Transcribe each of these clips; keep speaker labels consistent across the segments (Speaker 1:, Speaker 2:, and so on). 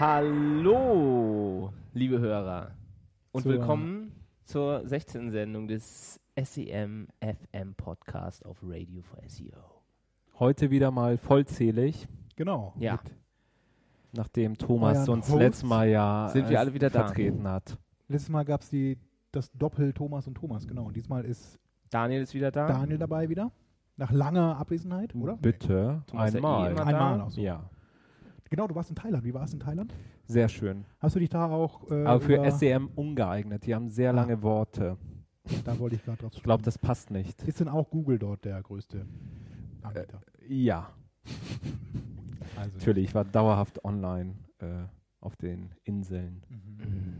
Speaker 1: Hallo, liebe Hörer. Und
Speaker 2: Zur-
Speaker 1: willkommen zur 16. Sendung des SEM FM Podcast auf Radio for SEO.
Speaker 2: Heute wieder mal vollzählig,
Speaker 3: Genau.
Speaker 1: Ja.
Speaker 3: Mit,
Speaker 2: nachdem Thomas
Speaker 3: Euren
Speaker 2: uns
Speaker 3: Hosts
Speaker 2: letztes Mal ja
Speaker 1: sind wir
Speaker 2: äh,
Speaker 1: alle wieder da.
Speaker 2: vertreten hat.
Speaker 3: letztes Mal gab es das Doppel Thomas und Thomas, genau. Und diesmal ist
Speaker 1: Daniel ist wieder da.
Speaker 3: Daniel dabei wieder. Nach langer Abwesenheit, oder?
Speaker 2: Bitte,
Speaker 1: Thomas ist ja eh
Speaker 2: einmal.
Speaker 3: Einmal
Speaker 1: da.
Speaker 3: so.
Speaker 2: Ja,
Speaker 3: Genau, du warst in Thailand. Wie war es in Thailand?
Speaker 2: sehr schön.
Speaker 3: Hast du dich da auch. Äh,
Speaker 2: Aber für SEM ungeeignet. Die haben sehr
Speaker 3: Ah.
Speaker 2: lange Worte.
Speaker 3: Da wollte ich gerade drauf
Speaker 2: Ich glaube, das passt nicht.
Speaker 3: Ist denn auch Google dort der größte Anbieter?
Speaker 2: Ja,
Speaker 3: also,
Speaker 2: natürlich. Ich war dauerhaft online äh, auf den Inseln.
Speaker 3: Mhm.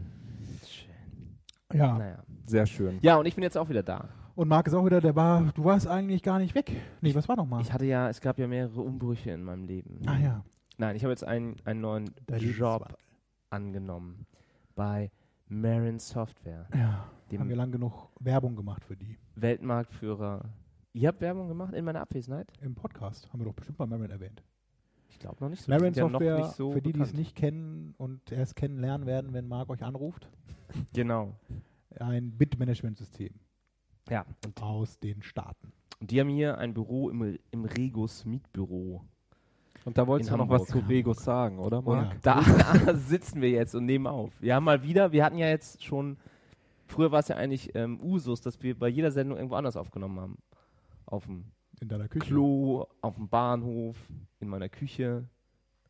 Speaker 1: Schön.
Speaker 3: Ja.
Speaker 1: Naja.
Speaker 2: Sehr schön.
Speaker 1: Ja, und ich bin jetzt auch wieder da.
Speaker 3: Und Marc ist auch wieder, der war. Du warst eigentlich gar nicht weg. Nee, was war nochmal?
Speaker 1: Ich hatte ja, es gab ja mehrere Umbrüche in meinem Leben.
Speaker 3: Ah ja.
Speaker 1: Nein, ich habe jetzt einen, einen neuen
Speaker 3: Der
Speaker 1: Job angenommen bei Marin Software,
Speaker 3: Ja.
Speaker 1: dem
Speaker 3: Haben wir lang genug Werbung gemacht für die.
Speaker 1: Weltmarktführer. Ihr habt Werbung gemacht in meiner Abwesenheit?
Speaker 3: Im Podcast haben wir doch bestimmt mal Marin erwähnt.
Speaker 1: Ich glaube noch nicht so.
Speaker 3: Marin
Speaker 1: ja
Speaker 3: Software,
Speaker 1: noch nicht so
Speaker 3: für die, die es nicht kennen und erst kennenlernen werden, wenn Marc euch anruft,
Speaker 1: Genau.
Speaker 3: ein Bitmanagement-System
Speaker 1: Ja. Und,
Speaker 3: aus den Staaten.
Speaker 1: und die haben hier ein Büro im, im Regus Mietbüro.
Speaker 2: Und da wolltest du noch was zu. Regos sagen, oder Marc?
Speaker 3: ja.
Speaker 1: Da sitzen wir jetzt und nehmen auf. Wir haben mal wieder, wir hatten ja jetzt schon, früher war es ja eigentlich ähm, Usus, dass wir bei jeder Sendung irgendwo anders aufgenommen haben. Auf dem
Speaker 3: In deiner Küche.
Speaker 1: Klo, auf dem Bahnhof, in meiner Küche,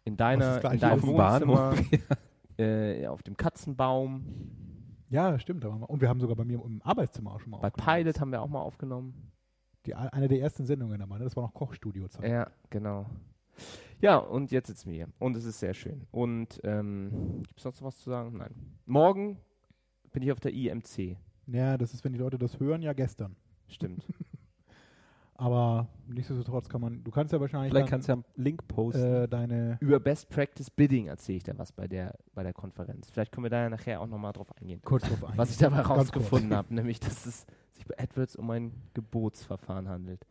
Speaker 1: in deiner, in deinem
Speaker 2: auf dem Bahnhof,
Speaker 1: Wohnzimmer, äh, auf dem Katzenbaum.
Speaker 3: Ja, stimmt. Und wir haben sogar bei mir im Arbeitszimmer auch schon mal
Speaker 1: Bei
Speaker 3: aufgenommen.
Speaker 1: Pilot haben wir auch mal aufgenommen.
Speaker 3: Die, eine der ersten Sendungen ne? das war noch Kochstudio-Zeit.
Speaker 1: Ja, genau. Ja, und jetzt sitzen wir hier. Und es ist sehr schön. Und ähm, gibt es noch was zu sagen? Nein. Morgen bin ich auf der IMC.
Speaker 3: Ja, das ist, wenn die Leute das hören, ja gestern.
Speaker 1: Stimmt.
Speaker 3: Aber nichtsdestotrotz kann man, du kannst ja wahrscheinlich
Speaker 2: Vielleicht
Speaker 3: dann,
Speaker 2: kannst du ja einen Link posten.
Speaker 3: äh, deine,
Speaker 1: Über Best Practice Bidding erzähle ich da was bei der, bei der Konferenz. Vielleicht können wir da ja nachher auch nochmal drauf eingehen.
Speaker 3: kurz drauf eingehen.
Speaker 1: Was ich dabei rausgefunden habe, nämlich, dass es sich bei AdWords um ein Gebotsverfahren handelt.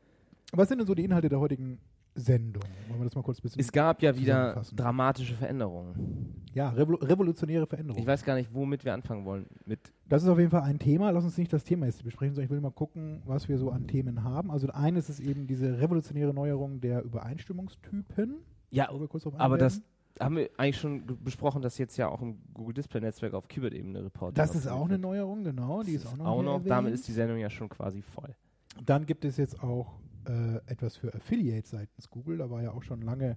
Speaker 3: Was sind denn so die Inhalte der heutigen Sendung? Wollen wir das mal kurz ein bisschen...
Speaker 1: Es gab ja wieder dramatische Veränderungen.
Speaker 3: ja, revolu revolutionäre Veränderungen.
Speaker 1: Ich weiß gar nicht, womit wir anfangen wollen. Mit
Speaker 3: Das ist auf jeden Fall ein Thema. Lass uns nicht das Thema jetzt besprechen, sondern ich will mal gucken, was wir so an Themen haben. Also eines ist eben diese revolutionäre Neuerung der Übereinstimmungstypen.
Speaker 1: ja, aber das haben wir eigentlich schon besprochen, dass jetzt ja auch im Google Display Netzwerk auf Keyword-Ebene Reporting.
Speaker 3: Das ist auch eine Neuerung, genau. Die ist
Speaker 1: Das
Speaker 3: auch noch,
Speaker 1: auch noch. Damit ist die Sendung ja schon quasi voll.
Speaker 3: Dann gibt es jetzt auch äh, etwas für Affiliates seitens Google. Da war ja auch schon lange,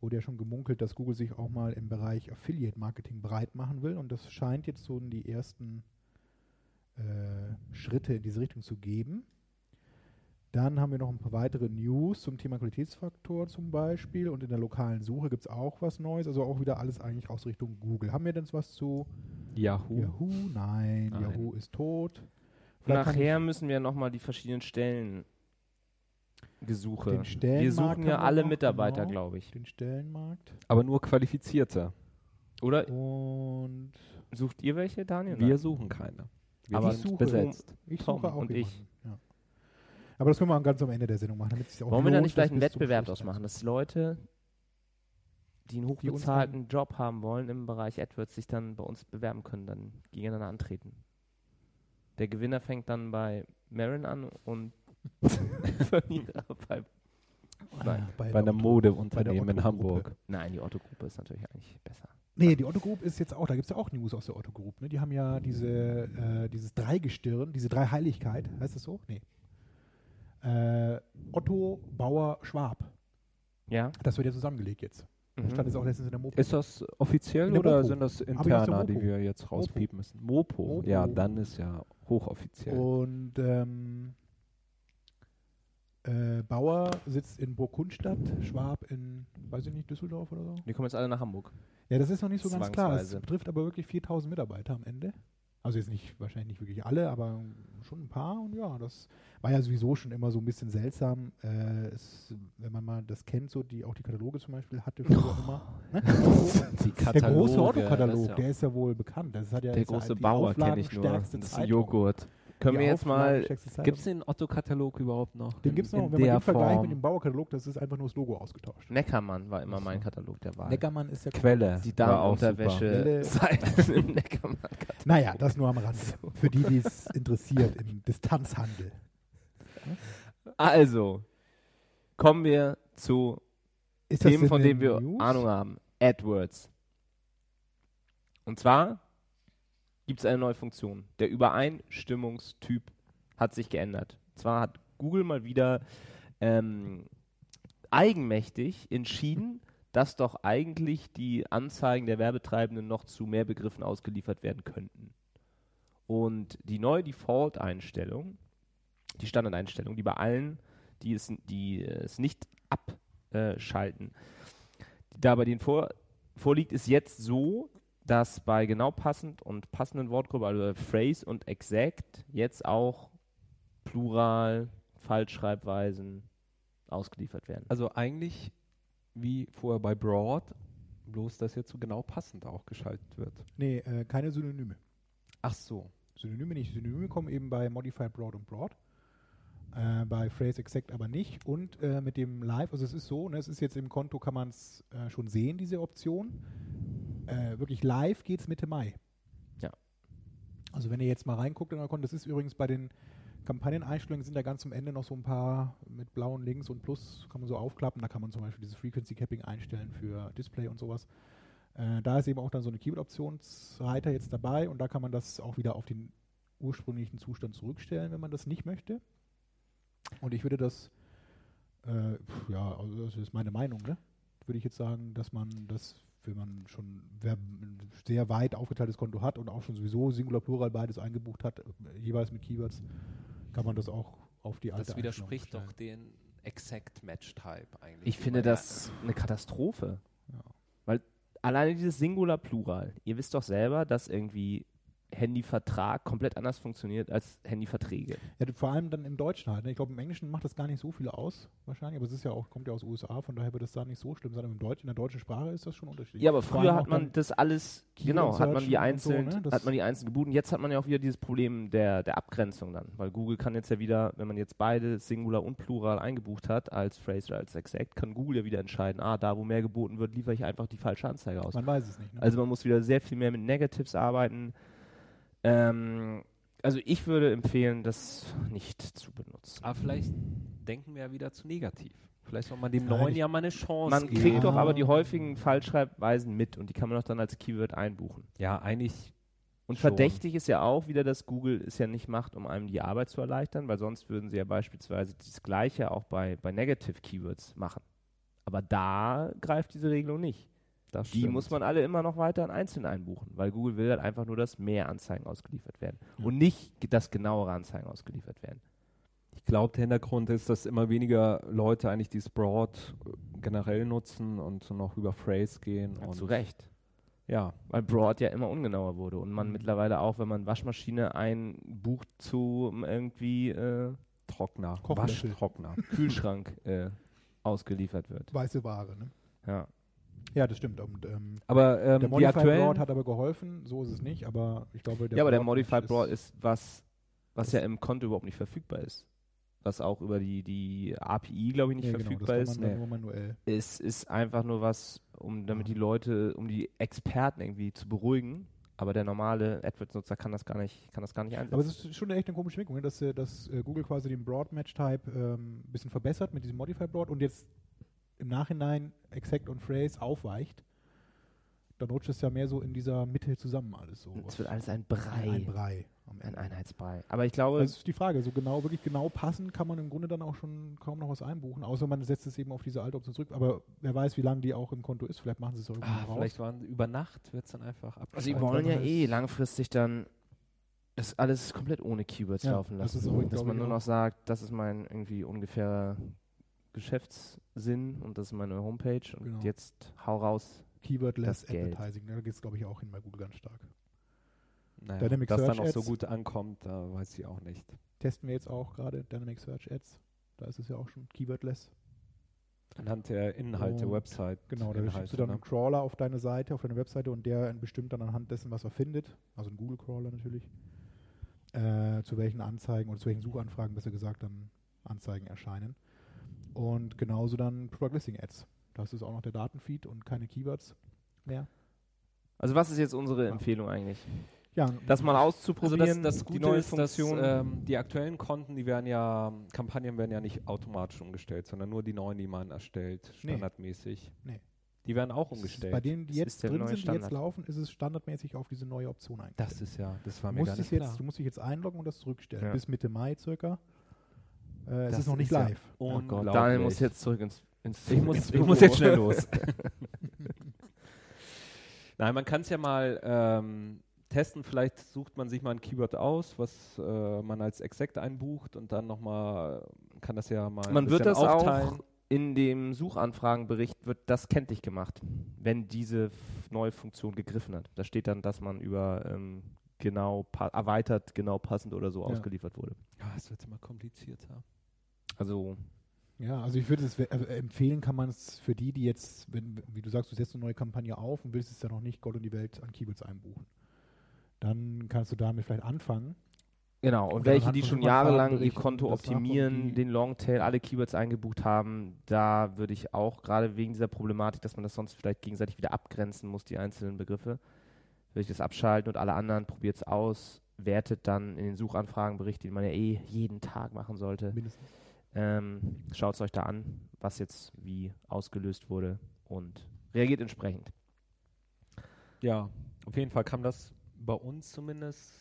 Speaker 3: wurde ja schon gemunkelt, dass Google sich auch mal im Bereich Affiliate-Marketing breit machen will. Und das scheint jetzt so in die ersten äh, Schritte in diese Richtung zu geben. Dann haben wir noch ein paar weitere News zum Thema Qualitätsfaktor zum Beispiel. Und in der lokalen Suche gibt es auch was Neues. Also auch wieder alles eigentlich aus Richtung Google. Haben wir denn was zu
Speaker 2: Yahoo.
Speaker 3: Yahoo? Nein,
Speaker 2: Nein.
Speaker 3: Yahoo ist tot. Vielleicht
Speaker 1: Nachher müssen wir nochmal die verschiedenen Stellen Gesuche.
Speaker 3: Den
Speaker 1: Wir
Speaker 3: Stellenmarkt
Speaker 1: suchen
Speaker 3: haben
Speaker 1: ja
Speaker 3: wir
Speaker 1: alle Mitarbeiter,
Speaker 3: genau.
Speaker 1: glaube ich.
Speaker 3: den Stellenmarkt.
Speaker 2: Aber nur qualifizierte.
Speaker 1: Oder
Speaker 3: Und
Speaker 1: sucht ihr welche, Daniel?
Speaker 2: Wir suchen keine. Wir
Speaker 1: Aber
Speaker 3: ich suche-
Speaker 2: besetzt.
Speaker 3: ich
Speaker 1: Tom
Speaker 3: suche auch
Speaker 1: und
Speaker 3: jemanden.
Speaker 1: ich.
Speaker 3: Ja. Aber das können wir ganz am Ende der Sendung machen. Damit auch
Speaker 1: Wollen wir da nicht vielleicht
Speaker 3: das
Speaker 1: einen Wettbewerb ausmachen, dass Leute, die einen
Speaker 3: Die
Speaker 1: hochbezahlten Job haben wollen im Bereich AdWords, sich dann bei uns bewerben können, dann gegeneinander antreten? Der Gewinner fängt dann bei Marin an und Bei. Nein,
Speaker 3: Ah, bei,
Speaker 2: Bei
Speaker 3: der
Speaker 2: einem Modeunternehmen
Speaker 3: bei
Speaker 2: in. Hamburg.
Speaker 1: nein, die Otto-Gruppe ist natürlich eigentlich besser.
Speaker 3: Nee, die Otto Group ist jetzt auch, da gibt es ja auch News aus der Otto Group. Ne? Die haben ja diese, äh, dieses Dreigestirn, diese Dreiheiligkeit, heißt das so? Nee. Äh, Otto, Bauer, Schwab.
Speaker 1: Ja?
Speaker 3: Das wird ja zusammengelegt jetzt.
Speaker 1: Mhm.
Speaker 3: Stand jetzt auch letztens in der Mopo.
Speaker 2: Ist das offiziell oder
Speaker 3: Mopo.
Speaker 2: sind das Interna, die wir jetzt rauspiepen müssen? Mopo.
Speaker 3: Mopo.
Speaker 2: Ja, dann ist ja hochoffiziell.
Speaker 3: Und ähm, Äh, Bauer sitzt in Burgkundstadt, Schwab in, weiß ich nicht, Düsseldorf oder so.
Speaker 1: Die kommen jetzt alle nach Hamburg.
Speaker 3: Ja, das ist noch nicht so ganz klar. Es betrifft aber wirklich 4000 Mitarbeiter am Ende. Also jetzt nicht, wahrscheinlich nicht wirklich alle, aber schon ein paar. Und ja, das war ja sowieso schon immer so ein bisschen seltsam. Äh, es, wenn man mal das kennt, so die auch die Kataloge zum Beispiel hatte früher immer. Ne? Der große Autokatalog,
Speaker 1: ist ja
Speaker 3: der ist ja wohl bekannt. Das hat ja
Speaker 1: Der
Speaker 3: ist ja
Speaker 1: große
Speaker 3: die
Speaker 1: Bauer kenne ich nur. Das ist
Speaker 3: Zeitung.
Speaker 1: Joghurt. Können wir jetzt mal.
Speaker 2: Gibt es den Otto-Katalog überhaupt noch?
Speaker 3: Den gibt es noch,
Speaker 2: in
Speaker 3: wenn man
Speaker 2: der
Speaker 3: den vergleicht
Speaker 2: Form?
Speaker 3: mit dem Bauerkatalog, das ist einfach nur das Logo ausgetauscht.
Speaker 1: Neckermann war immer mein Katalog der Wahl.
Speaker 3: Neckermann ist ja
Speaker 2: Quelle.
Speaker 1: Die. Damenunterwäsche im Neckermann.
Speaker 3: Naja, das nur am Rande. Für die, die es interessiert im Distanzhandel.
Speaker 1: Also, kommen wir zu
Speaker 3: Ist das
Speaker 1: Themen, von
Speaker 3: den
Speaker 1: denen wir
Speaker 3: News?
Speaker 1: Ahnung haben. AdWords. Und zwar gibt es eine neue Funktion. Der Übereinstimmungstyp hat sich geändert. Zwar hat Google mal wieder ähm, eigenmächtig entschieden, dass doch eigentlich die Anzeigen der Werbetreibenden noch zu mehr Begriffen ausgeliefert werden könnten. Und die neue Default-Einstellung, die Standardeinstellung, die bei allen, die es, die es nicht abschalten, da bei denen vor, vorliegt, ist jetzt so, dass bei genau passend und passenden Wortgruppe, also Phrase und Exact, jetzt auch Plural, Falschschreibweisen ausgeliefert werden.
Speaker 2: Also eigentlich wie vorher bei Broad, bloß dass jetzt so genau passend auch geschaltet wird.
Speaker 3: Nee, äh, keine Synonyme.
Speaker 2: Ach so.
Speaker 3: Synonyme nicht. Synonyme kommen eben bei Modified Broad und Broad. Äh, bei Phrase Exact aber nicht. Und äh, mit dem Live, also es ist so, ne, es ist jetzt im Konto, kann man es äh, schon sehen, diese Option. Äh, wirklich live geht es Mitte Mai.
Speaker 1: Ja.
Speaker 3: Also wenn ihr jetzt mal reinguckt in euer das ist übrigens bei den Kampagneneinstellungen sind da ganz am Ende noch so ein paar mit blauen Links und Plus, kann man so aufklappen. Da kann man zum Beispiel dieses Frequency Capping einstellen für Display und sowas. Äh, da ist eben auch dann so eine Keyword-Optionsreiter jetzt dabei und da kann man das auch wieder auf den ursprünglichen Zustand zurückstellen, wenn man das nicht möchte. Und ich würde das, äh, ja, also das ist meine Meinung, ne? Würde ich jetzt sagen, dass man das, wenn man schon wer ein sehr weit aufgeteiltes Konto hat und auch schon sowieso Singular Plural beides eingebucht hat, äh, jeweils mit Keywords, kann man das auch auf die alte
Speaker 2: Das widerspricht doch den Exact Match Type eigentlich.
Speaker 1: Ich finde das eine Katastrophe.
Speaker 3: Ja.
Speaker 1: Weil alleine dieses Singular Plural, ihr wisst doch selber, dass irgendwie Handyvertrag komplett anders funktioniert als Handyverträge.
Speaker 3: Ja, vor allem dann im Deutschen halt. Ne? Ich glaube, im Englischen macht das gar nicht so viel aus, wahrscheinlich, aber es ist ja auch, kommt ja aus den USA, von daher wird es da nicht so schlimm sein. Aber im Deutsch, in der deutschen Sprache ist das schon unterschiedlich.
Speaker 1: Ja, aber früher hat man das alles,
Speaker 3: Keyword
Speaker 1: genau, hat man die
Speaker 3: und so, ne? Das-
Speaker 1: hat man die einzeln gebucht. Und jetzt hat man ja auch wieder dieses Problem der, der Abgrenzung dann, weil Google kann jetzt ja wieder, wenn man jetzt beide Singular und Plural eingebucht hat, als Phrase oder als Exact, kann Google ja wieder entscheiden, ah, da wo mehr geboten wird, liefere ich einfach die falsche Anzeige aus.
Speaker 3: Man weiß es nicht. Ne?
Speaker 1: Also man muss wieder sehr viel mehr mit Negatives arbeiten. Ähm, also ich würde empfehlen, das nicht zu benutzen.
Speaker 2: Aber vielleicht denken wir ja wieder zu negativ. Vielleicht soll man dem
Speaker 3: Nein,
Speaker 2: neuen ja mal eine Chance
Speaker 1: Man
Speaker 2: geben.
Speaker 1: kriegt doch aber die häufigen Falschschreibweisen mit und die kann man doch dann als Keyword einbuchen.
Speaker 2: Ja, eigentlich
Speaker 1: Und
Speaker 2: Schon.
Speaker 1: verdächtig ist ja auch wieder, dass Google es ja nicht macht, um einem die Arbeit zu erleichtern, weil sonst würden sie ja beispielsweise das Gleiche auch bei, bei Negative Keywords machen. Aber da greift diese Regelung nicht.
Speaker 2: Das
Speaker 1: Die
Speaker 2: stimmt.
Speaker 1: muss man alle immer noch weiter einzeln einbuchen, weil Google will halt einfach nur, dass mehr Anzeigen ausgeliefert werden
Speaker 3: Ja.
Speaker 1: und nicht dass genauere Anzeigen ausgeliefert werden.
Speaker 2: Ich glaube, der Hintergrund ist, dass immer weniger Leute eigentlich dieses Broad äh, generell nutzen und so noch über Phrase gehen.
Speaker 1: Ja,
Speaker 2: und
Speaker 1: zu Recht.
Speaker 2: Ja,
Speaker 1: Weil Broad ja immer ungenauer wurde und man
Speaker 3: Mhm.
Speaker 1: mittlerweile auch, wenn man Waschmaschine einbucht zu ähm, irgendwie äh,
Speaker 2: Trockner. Waschtrockner.
Speaker 1: Kühlschrank äh, ausgeliefert wird.
Speaker 3: Weiße Ware, ne?
Speaker 1: Ja.
Speaker 3: Ja, das stimmt. Und, ähm,
Speaker 2: Aber ähm,
Speaker 3: der Modified Broad hat aber geholfen, so ist es nicht, aber ich glaube, der
Speaker 1: ja, aber der Modified
Speaker 3: ist-
Speaker 1: Broad ist was, was
Speaker 3: ist-
Speaker 1: ja im Konto überhaupt nicht verfügbar ist. Was auch über die, die API, glaube ich, nicht
Speaker 3: ja, genau,
Speaker 1: verfügbar
Speaker 3: das
Speaker 1: ist.
Speaker 3: manuell.
Speaker 1: Es ist einfach nur was, um damit die Leute, um die Experten irgendwie zu beruhigen. Aber der normale AdWords-Nutzer kann das gar nicht, kann das gar nicht einsetzen.
Speaker 3: Aber es ist schon echt eine komische Wirkung, ne? dass, äh, dass äh, Google quasi den Broad Match Type ähm, ein bisschen verbessert mit diesem Modified Broad und jetzt im Nachhinein Exact und Phrase aufweicht. Dann rutscht es ja mehr so in dieser Mitte zusammen alles so.
Speaker 1: es wird alles ein Brei.
Speaker 3: Ein Brei am
Speaker 1: Ein. Einheitsbrei. Aber ich glaube,
Speaker 3: Das ist die Frage. So genau, wirklich genau passen kann man im Grunde dann auch schon kaum noch was einbuchen, außer man setzt es eben auf diese alte Option zurück. Aber wer weiß, wie lange die auch im Konto ist. Vielleicht machen sie es auch irgendwann
Speaker 2: ah,
Speaker 3: raus.
Speaker 2: vielleicht waren über Nacht wird es dann einfach
Speaker 1: sie
Speaker 2: abgeschaltet.
Speaker 1: wollen ja eh langfristig dann das alles komplett ohne Keywords
Speaker 3: Ja,
Speaker 1: laufen
Speaker 3: das
Speaker 1: lassen.
Speaker 3: ist auch,
Speaker 1: dass man nur noch
Speaker 3: auch-
Speaker 1: sagt, das ist mein irgendwie ungefährer Geschäftssinn und das ist meine Homepage und
Speaker 3: Genau.
Speaker 1: jetzt hau raus.
Speaker 3: Keyword-less
Speaker 1: Das Geld.
Speaker 3: Advertising. Da geht es, glaube ich, auch hin bei Google ganz stark.
Speaker 2: Naja,
Speaker 3: Dynamic
Speaker 2: dass
Speaker 3: Search
Speaker 2: dann auch so gut ankommt, da weiß ich auch nicht.
Speaker 3: Testen wir jetzt auch gerade Dynamic Search Ads. Da ist es ja auch schon Keyword-less.
Speaker 2: Anhand der Inhalte,
Speaker 3: Und
Speaker 2: Website.
Speaker 3: Genau, da schickst du dann
Speaker 2: ne?
Speaker 3: einen Crawler auf deine Seite, auf deine Webseite und der bestimmt dann anhand dessen, was er findet, also ein Google-Crawler natürlich, äh, zu welchen Anzeigen oder zu welchen Suchanfragen, besser gesagt, dann Anzeigen erscheinen. Und genauso dann Product Listing Ads. Das ist auch noch der Datenfeed und keine Keywords mehr.
Speaker 1: Also was ist jetzt unsere
Speaker 3: Ja.
Speaker 1: Empfehlung eigentlich?
Speaker 3: Ja,
Speaker 1: Das mal
Speaker 2: Also
Speaker 1: auszuprobieren,
Speaker 2: das, das
Speaker 1: die
Speaker 2: Gute
Speaker 1: neue
Speaker 2: ist, dass
Speaker 1: Funktion.
Speaker 2: ähm, die aktuellen Konten, die werden ja, Kampagnen werden ja nicht automatisch umgestellt, sondern nur die neuen, die man erstellt,
Speaker 3: Nee.
Speaker 2: standardmäßig.
Speaker 3: Nee.
Speaker 2: Die werden auch
Speaker 3: das
Speaker 2: umgestellt.
Speaker 3: bei denen, die
Speaker 1: Das
Speaker 3: jetzt drin sind, die jetzt
Speaker 1: Standard.
Speaker 3: laufen, ist es standardmäßig auf diese neue Option eingestellt.
Speaker 2: das ist ja, das war mir gar nicht
Speaker 3: jetzt,
Speaker 2: klar.
Speaker 3: Du musst dich jetzt einloggen und das zurückstellen.
Speaker 1: Ja.
Speaker 3: Bis Mitte Mai circa. Äh, es
Speaker 2: Das
Speaker 3: ist noch nicht
Speaker 2: ist ja
Speaker 3: live.
Speaker 1: oh Gott,
Speaker 2: unglaublich.
Speaker 1: Daniel muss jetzt zurück ins, ins
Speaker 2: Ich muss,
Speaker 1: ins
Speaker 2: ich muss jetzt schnell los. Nein, man kann es ja mal ähm, testen. Vielleicht sucht man sich mal ein Keyword aus, was äh, man als Exakt einbucht und dann nochmal kann das ja mal
Speaker 1: Man
Speaker 2: ein
Speaker 1: wird das
Speaker 2: aufteilen.
Speaker 1: auch in dem Suchanfragenbericht wird das kenntlich gemacht, wenn diese neue Funktion gegriffen hat. Da steht dann, dass man über ähm, genau erweitert, genau passend oder so
Speaker 3: Ja.
Speaker 1: ausgeliefert wurde.
Speaker 2: Ja, es wird immer komplizierter.
Speaker 1: Also
Speaker 3: Ja, also ich würde es we- äh, empfehlen, kann man es für die, die jetzt, wenn, wie du sagst, du setzt eine neue Kampagne auf und willst es ja noch nicht Gott und die Welt an Keywords einbuchen. Dann kannst du damit vielleicht anfangen.
Speaker 1: Genau, und,
Speaker 3: Und
Speaker 1: welche, die schon jahrelang ihr Konto optimieren, den Longtail, alle Keywords eingebucht haben, da würde ich auch gerade wegen dieser Problematik, dass man das sonst vielleicht gegenseitig wieder abgrenzen muss, die einzelnen Begriffe, würde ich das abschalten und alle anderen probiert es aus, wertet dann in den Suchanfragenbericht, den man ja eh jeden Tag machen sollte,
Speaker 3: Mindestens.
Speaker 1: ähm, schaut es euch da an, was jetzt wie ausgelöst wurde und reagiert entsprechend.
Speaker 2: Ja, auf jeden Fall kam das bei uns zumindest.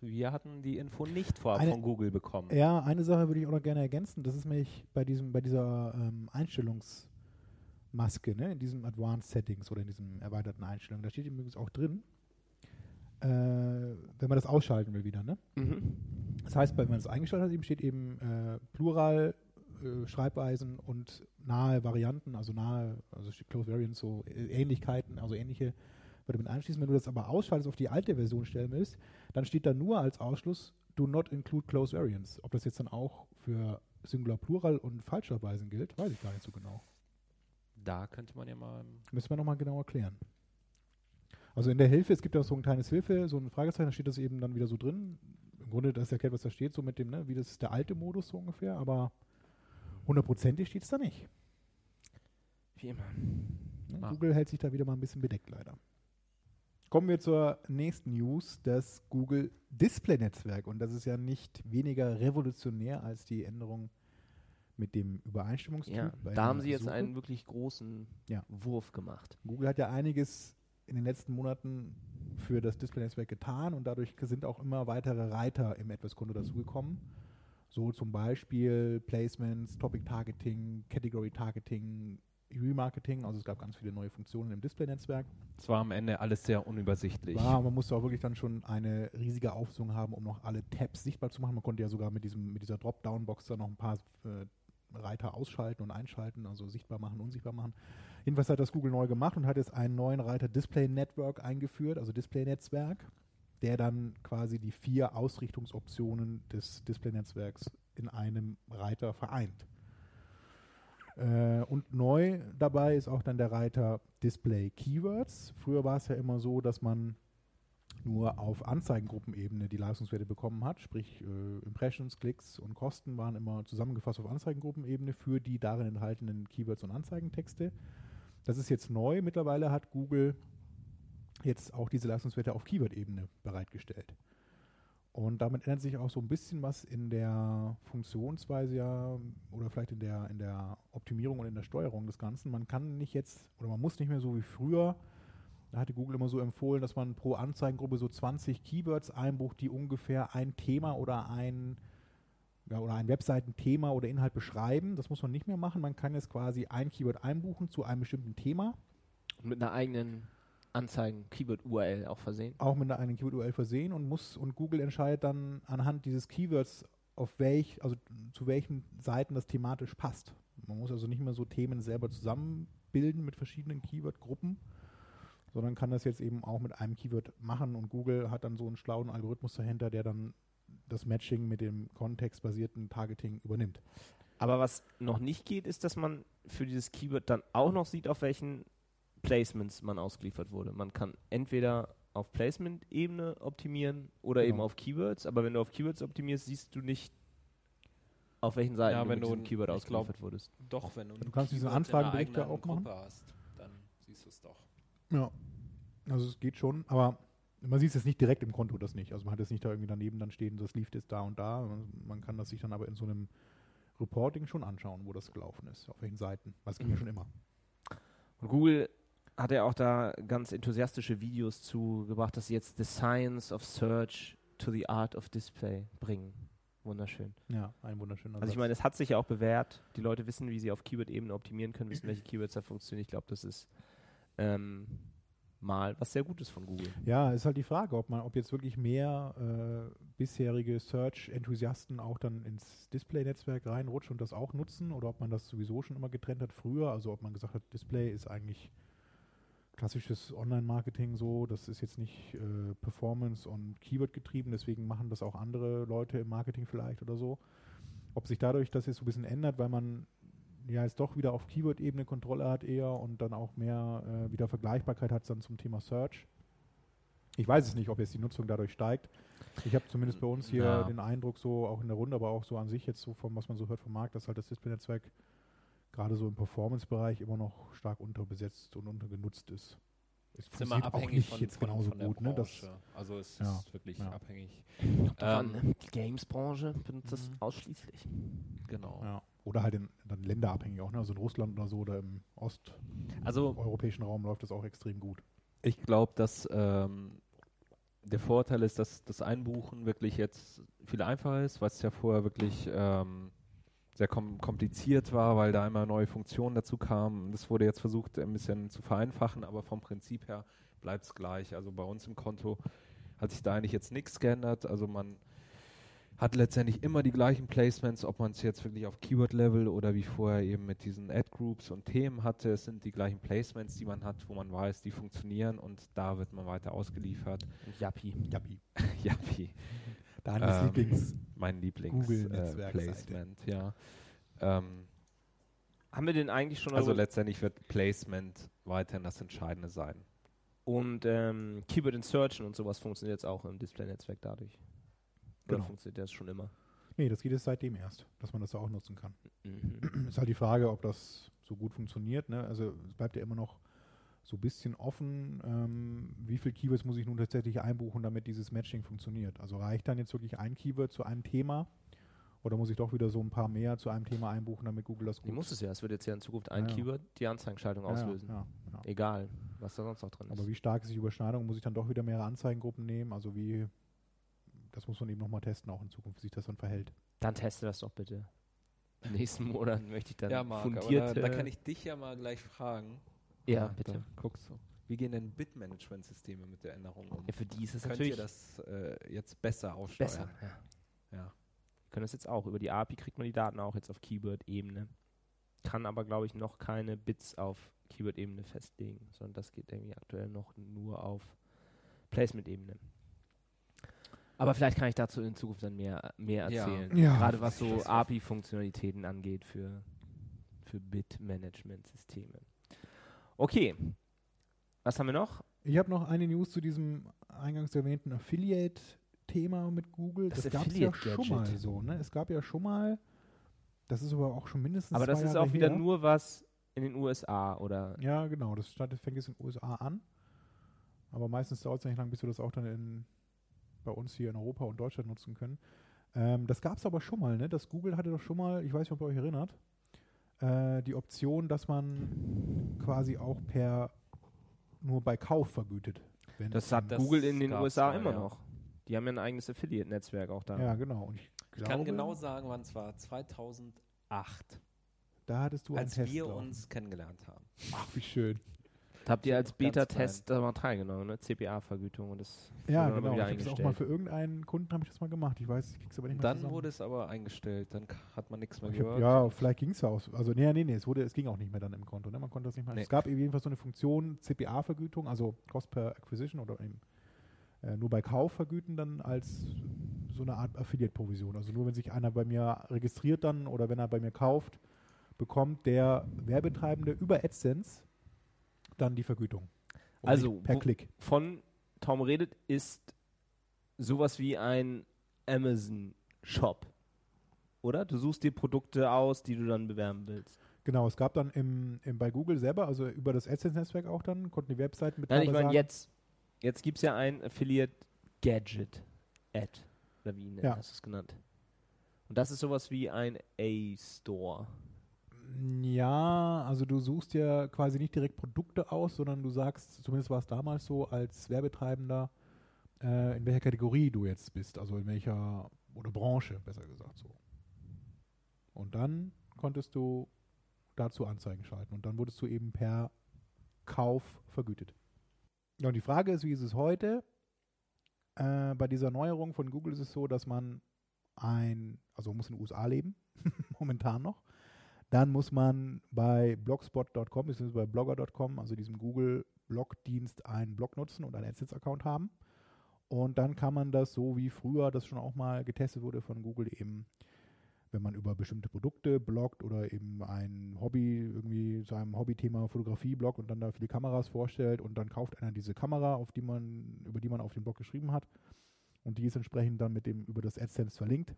Speaker 2: Wir hatten die Info nicht vorab
Speaker 3: Eine-
Speaker 2: von Google bekommen.
Speaker 3: Ja, eine Sache würde ich auch noch gerne ergänzen. Das ist nämlich bei diesem, bei dieser ähm, Einstellungsmaske, ne, in diesem Advanced Settings oder in diesem erweiterten Einstellungen, da steht übrigens auch drin, äh, wenn man das ausschalten will wieder, ne? Das heißt, wenn man es eingeschaltet hat, eben steht eben äh, Plural, äh, Schreibweisen und nahe Varianten, also nahe, also steht Close Variants, so äh, Ähnlichkeiten, also ähnliche würde man einschließen. Wenn du das aber ausschaltest, auf die alte Version stellen willst, dann steht da nur als Ausschluss Do not include Close Variants. Ob das jetzt dann auch für Singular Plural und Falschschreibweisen gilt, weiß ich gar nicht so genau.
Speaker 2: Da könnte man ja mal.
Speaker 3: Müssen wir nochmal genau erklären. Also in der Hilfe, es gibt ja so ein kleines Hilfe, so ein Fragezeichen, da steht das eben dann wieder so drin. Im Grunde, das erklärt, was da steht, so mit dem, ne, wie das ist der alte Modus so ungefähr, aber hundertprozentig steht es da nicht.
Speaker 1: Wie immer.
Speaker 3: Ne?
Speaker 2: Ah.
Speaker 3: Google hält sich da wieder mal ein bisschen bedeckt, leider. Kommen wir zur nächsten News, das Google Display-Netzwerk. Und das ist ja nicht weniger revolutionär als die Änderung mit dem Übereinstimmungstyp.
Speaker 1: Ja, da haben sie jetzt
Speaker 3: Suche.
Speaker 1: einen wirklich großen
Speaker 3: Ja.
Speaker 1: Wurf gemacht.
Speaker 3: Google hat ja einiges in den letzten Monaten für das Display-Netzwerk getan und dadurch sind auch immer weitere Reiter im AdWords-Konto dazugekommen. So zum Beispiel Placements, Topic-Targeting, Category-Targeting, Remarketing, also es gab ganz viele neue Funktionen im Display-Netzwerk.
Speaker 2: Es war am Ende alles sehr unübersichtlich.
Speaker 3: War, man musste auch wirklich dann schon eine riesige Aufsung haben, um noch alle Tabs sichtbar zu machen. Man konnte ja sogar mit, diesem, mit dieser Dropdown-Box dann noch ein paar äh, Reiter ausschalten und einschalten, also sichtbar machen, unsichtbar machen. Jedenfalls hat das Google neu gemacht und hat jetzt einen neuen Reiter Display Network eingeführt, also Display-Netzwerk, der dann quasi die vier Ausrichtungsoptionen des Display-Netzwerks in einem Reiter vereint. Äh, und neu dabei ist auch dann der Reiter Display Keywords. Früher war es ja immer so, dass man nur auf Anzeigengruppenebene die Leistungswerte bekommen hat, sprich äh, Impressions, Klicks und Kosten waren immer zusammengefasst auf Anzeigengruppenebene für die darin enthaltenen Keywords und Anzeigentexte. Das ist jetzt neu. Mittlerweile hat Google jetzt auch diese Leistungswerte auf Keyword-Ebene bereitgestellt. Und damit ändert sich auch so ein bisschen was in der Funktionsweise ja oder vielleicht in der, in der Optimierung und in der Steuerung des Ganzen. Man kann nicht jetzt oder man muss nicht mehr so wie früher, da hatte Google immer so empfohlen, dass man pro Anzeigengruppe so 20 Keywords einbucht, die ungefähr ein Thema oder ein ja, oder ein Webseitenthema oder Inhalt beschreiben. Das muss man nicht mehr machen. Man kann jetzt quasi ein Keyword einbuchen zu einem bestimmten Thema
Speaker 1: Und mit einer eigenen Anzeigen, Keyword-URL auch versehen.
Speaker 3: auch mit einer eigenen Keyword-URL versehen und muss und Google entscheidet dann anhand dieses Keywords, auf welch, also zu welchen Seiten das thematisch passt. Man muss also nicht mehr so Themen selber zusammenbilden mit verschiedenen Keyword-Gruppen, sondern kann das jetzt eben auch mit einem Keyword machen und Google hat dann so einen schlauen Algorithmus dahinter, der dann das Matching mit dem kontextbasierten Targeting übernimmt.
Speaker 1: Aber was noch nicht geht, ist, dass man für dieses Keyword dann auch noch sieht, auf welchen Placements man ausgeliefert wurde. Man kann entweder auf Placement-Ebene optimieren oder
Speaker 3: Genau.
Speaker 1: eben auf Keywords, aber wenn du auf Keywords optimierst, siehst du nicht, auf welchen Seiten
Speaker 2: Ja,
Speaker 1: du
Speaker 2: wenn
Speaker 1: mit
Speaker 2: du-
Speaker 1: diesem Keyword
Speaker 2: ich glaub-
Speaker 1: ausgeliefert wurdest.
Speaker 2: Doch, wenn du,
Speaker 3: Du kannst diesen
Speaker 2: Keyword in
Speaker 3: Anfragenbericht
Speaker 2: einer
Speaker 3: ja auch machen.
Speaker 2: Gruppe hast, dann siehst du es doch.
Speaker 3: Ja. Also es geht schon, aber man sieht es jetzt nicht direkt im Konto, das nicht. Also man hat jetzt nicht da irgendwie daneben dann stehen, das lief jetzt da und da. Man- Man kann das sich dann aber in so einem Reporting schon anschauen, wo das gelaufen ist, auf welchen Seiten. Das ging ja schon immer.
Speaker 1: Und Google hat ja auch da ganz enthusiastische Videos zugebracht, dass sie jetzt The Science of Search to the Art of Display bringen. Wunderschön.
Speaker 3: Ja, ein wunderschöner
Speaker 1: Also ich meine, es hat sich ja auch bewährt. Die Leute wissen, wie sie auf Keyword-Ebene optimieren können, wissen, welche Keywords da funktionieren. Ich glaube, das ist ähm, mal was sehr Gutes von Google.
Speaker 3: Ja, ist halt die Frage, ob man, ob jetzt wirklich mehr äh, bisherige Search-Enthusiasten auch dann ins Display-Netzwerk reinrutschen und das auch nutzen oder ob man das sowieso schon immer getrennt hat früher. Also ob man gesagt hat, Display ist eigentlich klassisches Online-Marketing so, das ist jetzt nicht äh, Performance und Keyword getrieben, deswegen machen das auch andere Leute im Marketing vielleicht oder so. Ob sich dadurch das jetzt so ein bisschen ändert, weil man ja jetzt doch wieder auf Keyword-Ebene Kontrolle hat eher und dann auch mehr äh, wieder Vergleichbarkeit hat dann zum Thema Search. Ich weiß es nicht, ob jetzt die Nutzung dadurch steigt. Ich habe zumindest bei uns hier
Speaker 2: Ja.
Speaker 3: den Eindruck, so auch in der Runde, aber auch so an sich jetzt so von was man so hört vom Markt, dass halt das Display-Netzwerk gerade so im Performance-Bereich immer noch stark unterbesetzt und untergenutzt ist. Es
Speaker 2: ist immer
Speaker 3: funktioniert auch
Speaker 2: abhängig
Speaker 3: nicht
Speaker 2: von,
Speaker 3: jetzt
Speaker 2: von,
Speaker 3: genauso
Speaker 2: von der
Speaker 3: gut. Ne? Das,
Speaker 2: Branche. also es
Speaker 3: Ja,
Speaker 2: ist wirklich
Speaker 3: ja.
Speaker 2: abhängig.
Speaker 1: Ähm,
Speaker 2: Ähm,
Speaker 1: die Games-Branche benutzt das
Speaker 2: Mhm.
Speaker 1: ausschließlich.
Speaker 2: Genau.
Speaker 3: ja. Oder halt in, dann länderabhängig auch, ne? also in Russland oder so oder im
Speaker 2: Also
Speaker 3: osteuropäischen Raum läuft das auch extrem gut.
Speaker 2: ich glaube, dass ähm, der Vorteil ist, dass das Einbuchen wirklich jetzt viel einfacher ist, was ja vorher wirklich ähm, sehr kom kompliziert war, weil da immer neue Funktionen dazu kamen. Das wurde jetzt versucht, ein bisschen zu vereinfachen, aber vom Prinzip her bleibt es gleich. Also bei uns im Konto hat sich da eigentlich jetzt nichts geändert. Also man hat letztendlich immer die gleichen Placements, ob man es jetzt wirklich auf Keyword-Level oder wie vorher eben mit diesen Ad-Groups und Themen hatte. Es sind die gleichen Placements, die man hat, wo man weiß, die funktionieren und da wird man weiter ausgeliefert.
Speaker 1: Jappi.
Speaker 2: ja, wie
Speaker 3: Deines
Speaker 2: Ähm,
Speaker 3: Lieblings.
Speaker 2: mein. Lieblings-Placement, ja. Ähm,
Speaker 1: Haben wir denn eigentlich schon
Speaker 2: also
Speaker 1: darüber-
Speaker 2: letztendlich wird Placement weiterhin das Entscheidende sein.
Speaker 1: und ähm, Keyword Insertion und sowas funktioniert jetzt auch im Display-Netzwerk dadurch. Oder
Speaker 3: Genau.
Speaker 1: funktioniert das schon immer?
Speaker 3: Nee, das geht jetzt seitdem erst, dass man das da auch nutzen kann.
Speaker 1: Mhm.
Speaker 3: Ist halt die Frage, ob das so gut funktioniert. Ne? Also es bleibt ja immer noch so ein bisschen offen, ähm, wie viel Keywords muss ich nun tatsächlich einbuchen, damit dieses Matching funktioniert. Also reicht dann jetzt wirklich ein Keyword zu einem Thema oder muss ich doch wieder so ein paar mehr zu einem Thema einbuchen, damit Google das gut
Speaker 1: muss es ja. Es wird jetzt ja in Zukunft ein
Speaker 3: Ja.
Speaker 1: Keyword die Anzeigenschaltung
Speaker 3: Ja,
Speaker 1: auslösen.
Speaker 3: Ja.
Speaker 1: Egal, was da sonst noch drin ist.
Speaker 3: Aber wie stark ist die Überschneidung? Muss ich dann doch wieder mehrere Anzeigengruppen nehmen? Also wie, das muss man eben nochmal testen, auch in Zukunft, wie sich das dann verhält.
Speaker 1: Dann teste das doch bitte. Im nächsten Monat möchte ich dann
Speaker 2: ja, Marc, aber da,
Speaker 1: fundierte...
Speaker 2: da kann ich dich ja mal gleich fragen.
Speaker 1: ja, bitte.
Speaker 2: guckst du. Wie gehen denn Bitmanagement-Systeme mit der Änderung um?
Speaker 1: Ja, für die ist es
Speaker 2: Könnt
Speaker 1: natürlich
Speaker 2: ihr das äh, jetzt besser aussteuern?
Speaker 1: besser. Ja.
Speaker 2: Ja.
Speaker 1: Wir können das jetzt auch. Über die API kriegt man die Daten auch jetzt auf Keyword-Ebene. Kann aber, glaube ich, noch keine Bits auf Keyword-Ebene festlegen, sondern das geht irgendwie aktuell noch nur auf Placement-Ebene. Aber vielleicht kann ich dazu in Zukunft dann mehr, mehr
Speaker 2: Ja.
Speaker 1: erzählen.
Speaker 3: Ja.
Speaker 1: Gerade was so API-Funktionalitäten angeht für, für Bit-Management-Systeme. Okay. Was haben wir noch?
Speaker 3: Ich habe noch eine News zu diesem eingangs erwähnten Affiliate-Thema mit Google.
Speaker 1: Das
Speaker 3: Das, gab es ja schon mal so. Ne? Es gab ja schon mal, das ist aber auch schon mindestens
Speaker 1: Aber das ist
Speaker 3: Jahre
Speaker 1: auch wieder
Speaker 3: her.
Speaker 1: nur was in den USA, oder?
Speaker 3: Ja, genau. Das startet, fängt jetzt in den USA an. Aber meistens dauert es nicht lang, bis wir das auch dann in, bei uns hier in Europa und Deutschland nutzen können. Ähm, das gab es aber schon mal, ne? Das Google hatte doch schon mal, ich weiß nicht, ob ihr euch erinnert, äh, die Option, dass man quasi auch per nur bei Kauf vergütet. Wenn
Speaker 1: Das hat
Speaker 2: Das
Speaker 1: Google in den USA immer
Speaker 2: ja.
Speaker 1: noch. Die haben ja ein eigenes Affiliate-Netzwerk auch da.
Speaker 3: Ja, genau. Und ich,
Speaker 2: Ich kann
Speaker 3: glaube,
Speaker 2: genau sagen, wann es war. 2008,
Speaker 3: Da hattest du einen
Speaker 2: als
Speaker 3: Test.
Speaker 2: wir
Speaker 3: laufen.
Speaker 2: uns kennengelernt haben.
Speaker 3: Ach, wie schön.
Speaker 1: Da habt ihr als Beta-Test da mal teilgenommen, ne? CPA-Vergütung und das
Speaker 3: Ja,
Speaker 1: wurde dann
Speaker 3: genau. Ich habe das auch mal für irgendeinen Kunden habe ich das mal gemacht. Ich weiß, ich krieg's aber nicht mehr
Speaker 2: Dann
Speaker 3: zusammen.
Speaker 2: wurde es aber eingestellt, dann hat man nichts mehr
Speaker 3: Ich hab,
Speaker 2: gehört.
Speaker 3: ja, vielleicht ging es ja aus. Also, nee, nee, nee, es, wurde, es ging auch nicht mehr dann im Konto. Ne? Man konnte das nicht mehr.
Speaker 2: Nee.
Speaker 3: Es gab jedenfalls so eine Funktion CPA-Vergütung, also Cost per Acquisition oder eben, äh, nur bei Kauf vergüten dann als so eine Art Affiliate-Provision. Also nur wenn sich einer bei mir registriert dann oder wenn er bei mir kauft, bekommt der Werbetreibende über AdSense dann die Vergütung. Und
Speaker 1: Also,
Speaker 3: per Klick.
Speaker 1: von Tom redet, ist sowas wie ein Amazon-Shop. Oder? Du suchst dir Produkte aus, die du dann bewerben willst.
Speaker 3: Genau, es gab dann im, im, bei Google selber, also über das AdSense-Netzwerk auch dann, konnten die Webseiten mit
Speaker 1: Nein, ich meine, jetzt, jetzt gibt es ja ein Affiliate Gadget Ad. Oder wie
Speaker 3: Ja.
Speaker 1: hast du es genannt? Und das ist sowas wie ein A-Store.
Speaker 3: Ja, also du suchst ja quasi nicht direkt Produkte aus, sondern du sagst, zumindest war es damals so, als Werbetreibender, äh, in welcher Kategorie du jetzt bist, also in welcher, oder Branche, besser gesagt so. Und dann konntest du dazu Anzeigen schalten und dann wurdest du eben per Kauf vergütet. Ja, und die Frage ist, wie ist es heute? Äh, bei dieser Neuerung von Google ist es so, dass man ein, also man muss in den USA leben, momentan noch, dann muss man bei blogspot.com bzw. bei blogger.com, also diesem Google-Blog-Dienst, einen Blog nutzen und einen AdSense-Account haben. Und dann kann man das so wie früher, das schon auch mal getestet wurde von Google, eben, wenn man über bestimmte Produkte bloggt oder eben ein Hobby, irgendwie zu einem Hobbythema Fotografie bloggt und dann da viele Kameras vorstellt und dann kauft einer diese Kamera, auf die man, über die man auf dem Blog geschrieben hat. Und die ist entsprechend dann mit dem über das AdSense verlinkt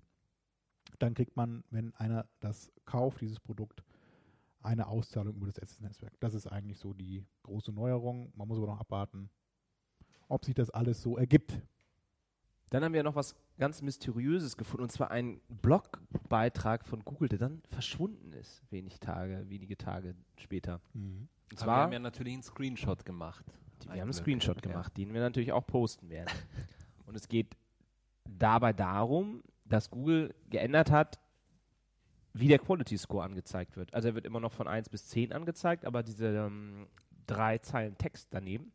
Speaker 3: dann kriegt man, wenn einer das kauft, dieses Produkt, eine Auszahlung über das AdSense-Netzwerk. Das ist eigentlich so die große Neuerung. Man muss aber noch abwarten, ob sich das alles so ergibt.
Speaker 1: Dann haben wir noch was ganz Mysteriöses gefunden, und zwar einen Blogbeitrag von Google, der dann verschwunden ist, wenig Tage, wenige Tage später. Und
Speaker 2: Aber wir
Speaker 1: zwar,
Speaker 2: haben ja natürlich einen Screenshot gemacht.
Speaker 1: die, wir haben einen. Screenshot
Speaker 2: Ja.
Speaker 1: gemacht, den wir natürlich auch posten werden. und es geht dabei darum, dass Google geändert hat, wie der Quality Score angezeigt wird. Also er wird immer noch von 1 bis 10 angezeigt, aber diese ähm, drei Zeilen Text daneben,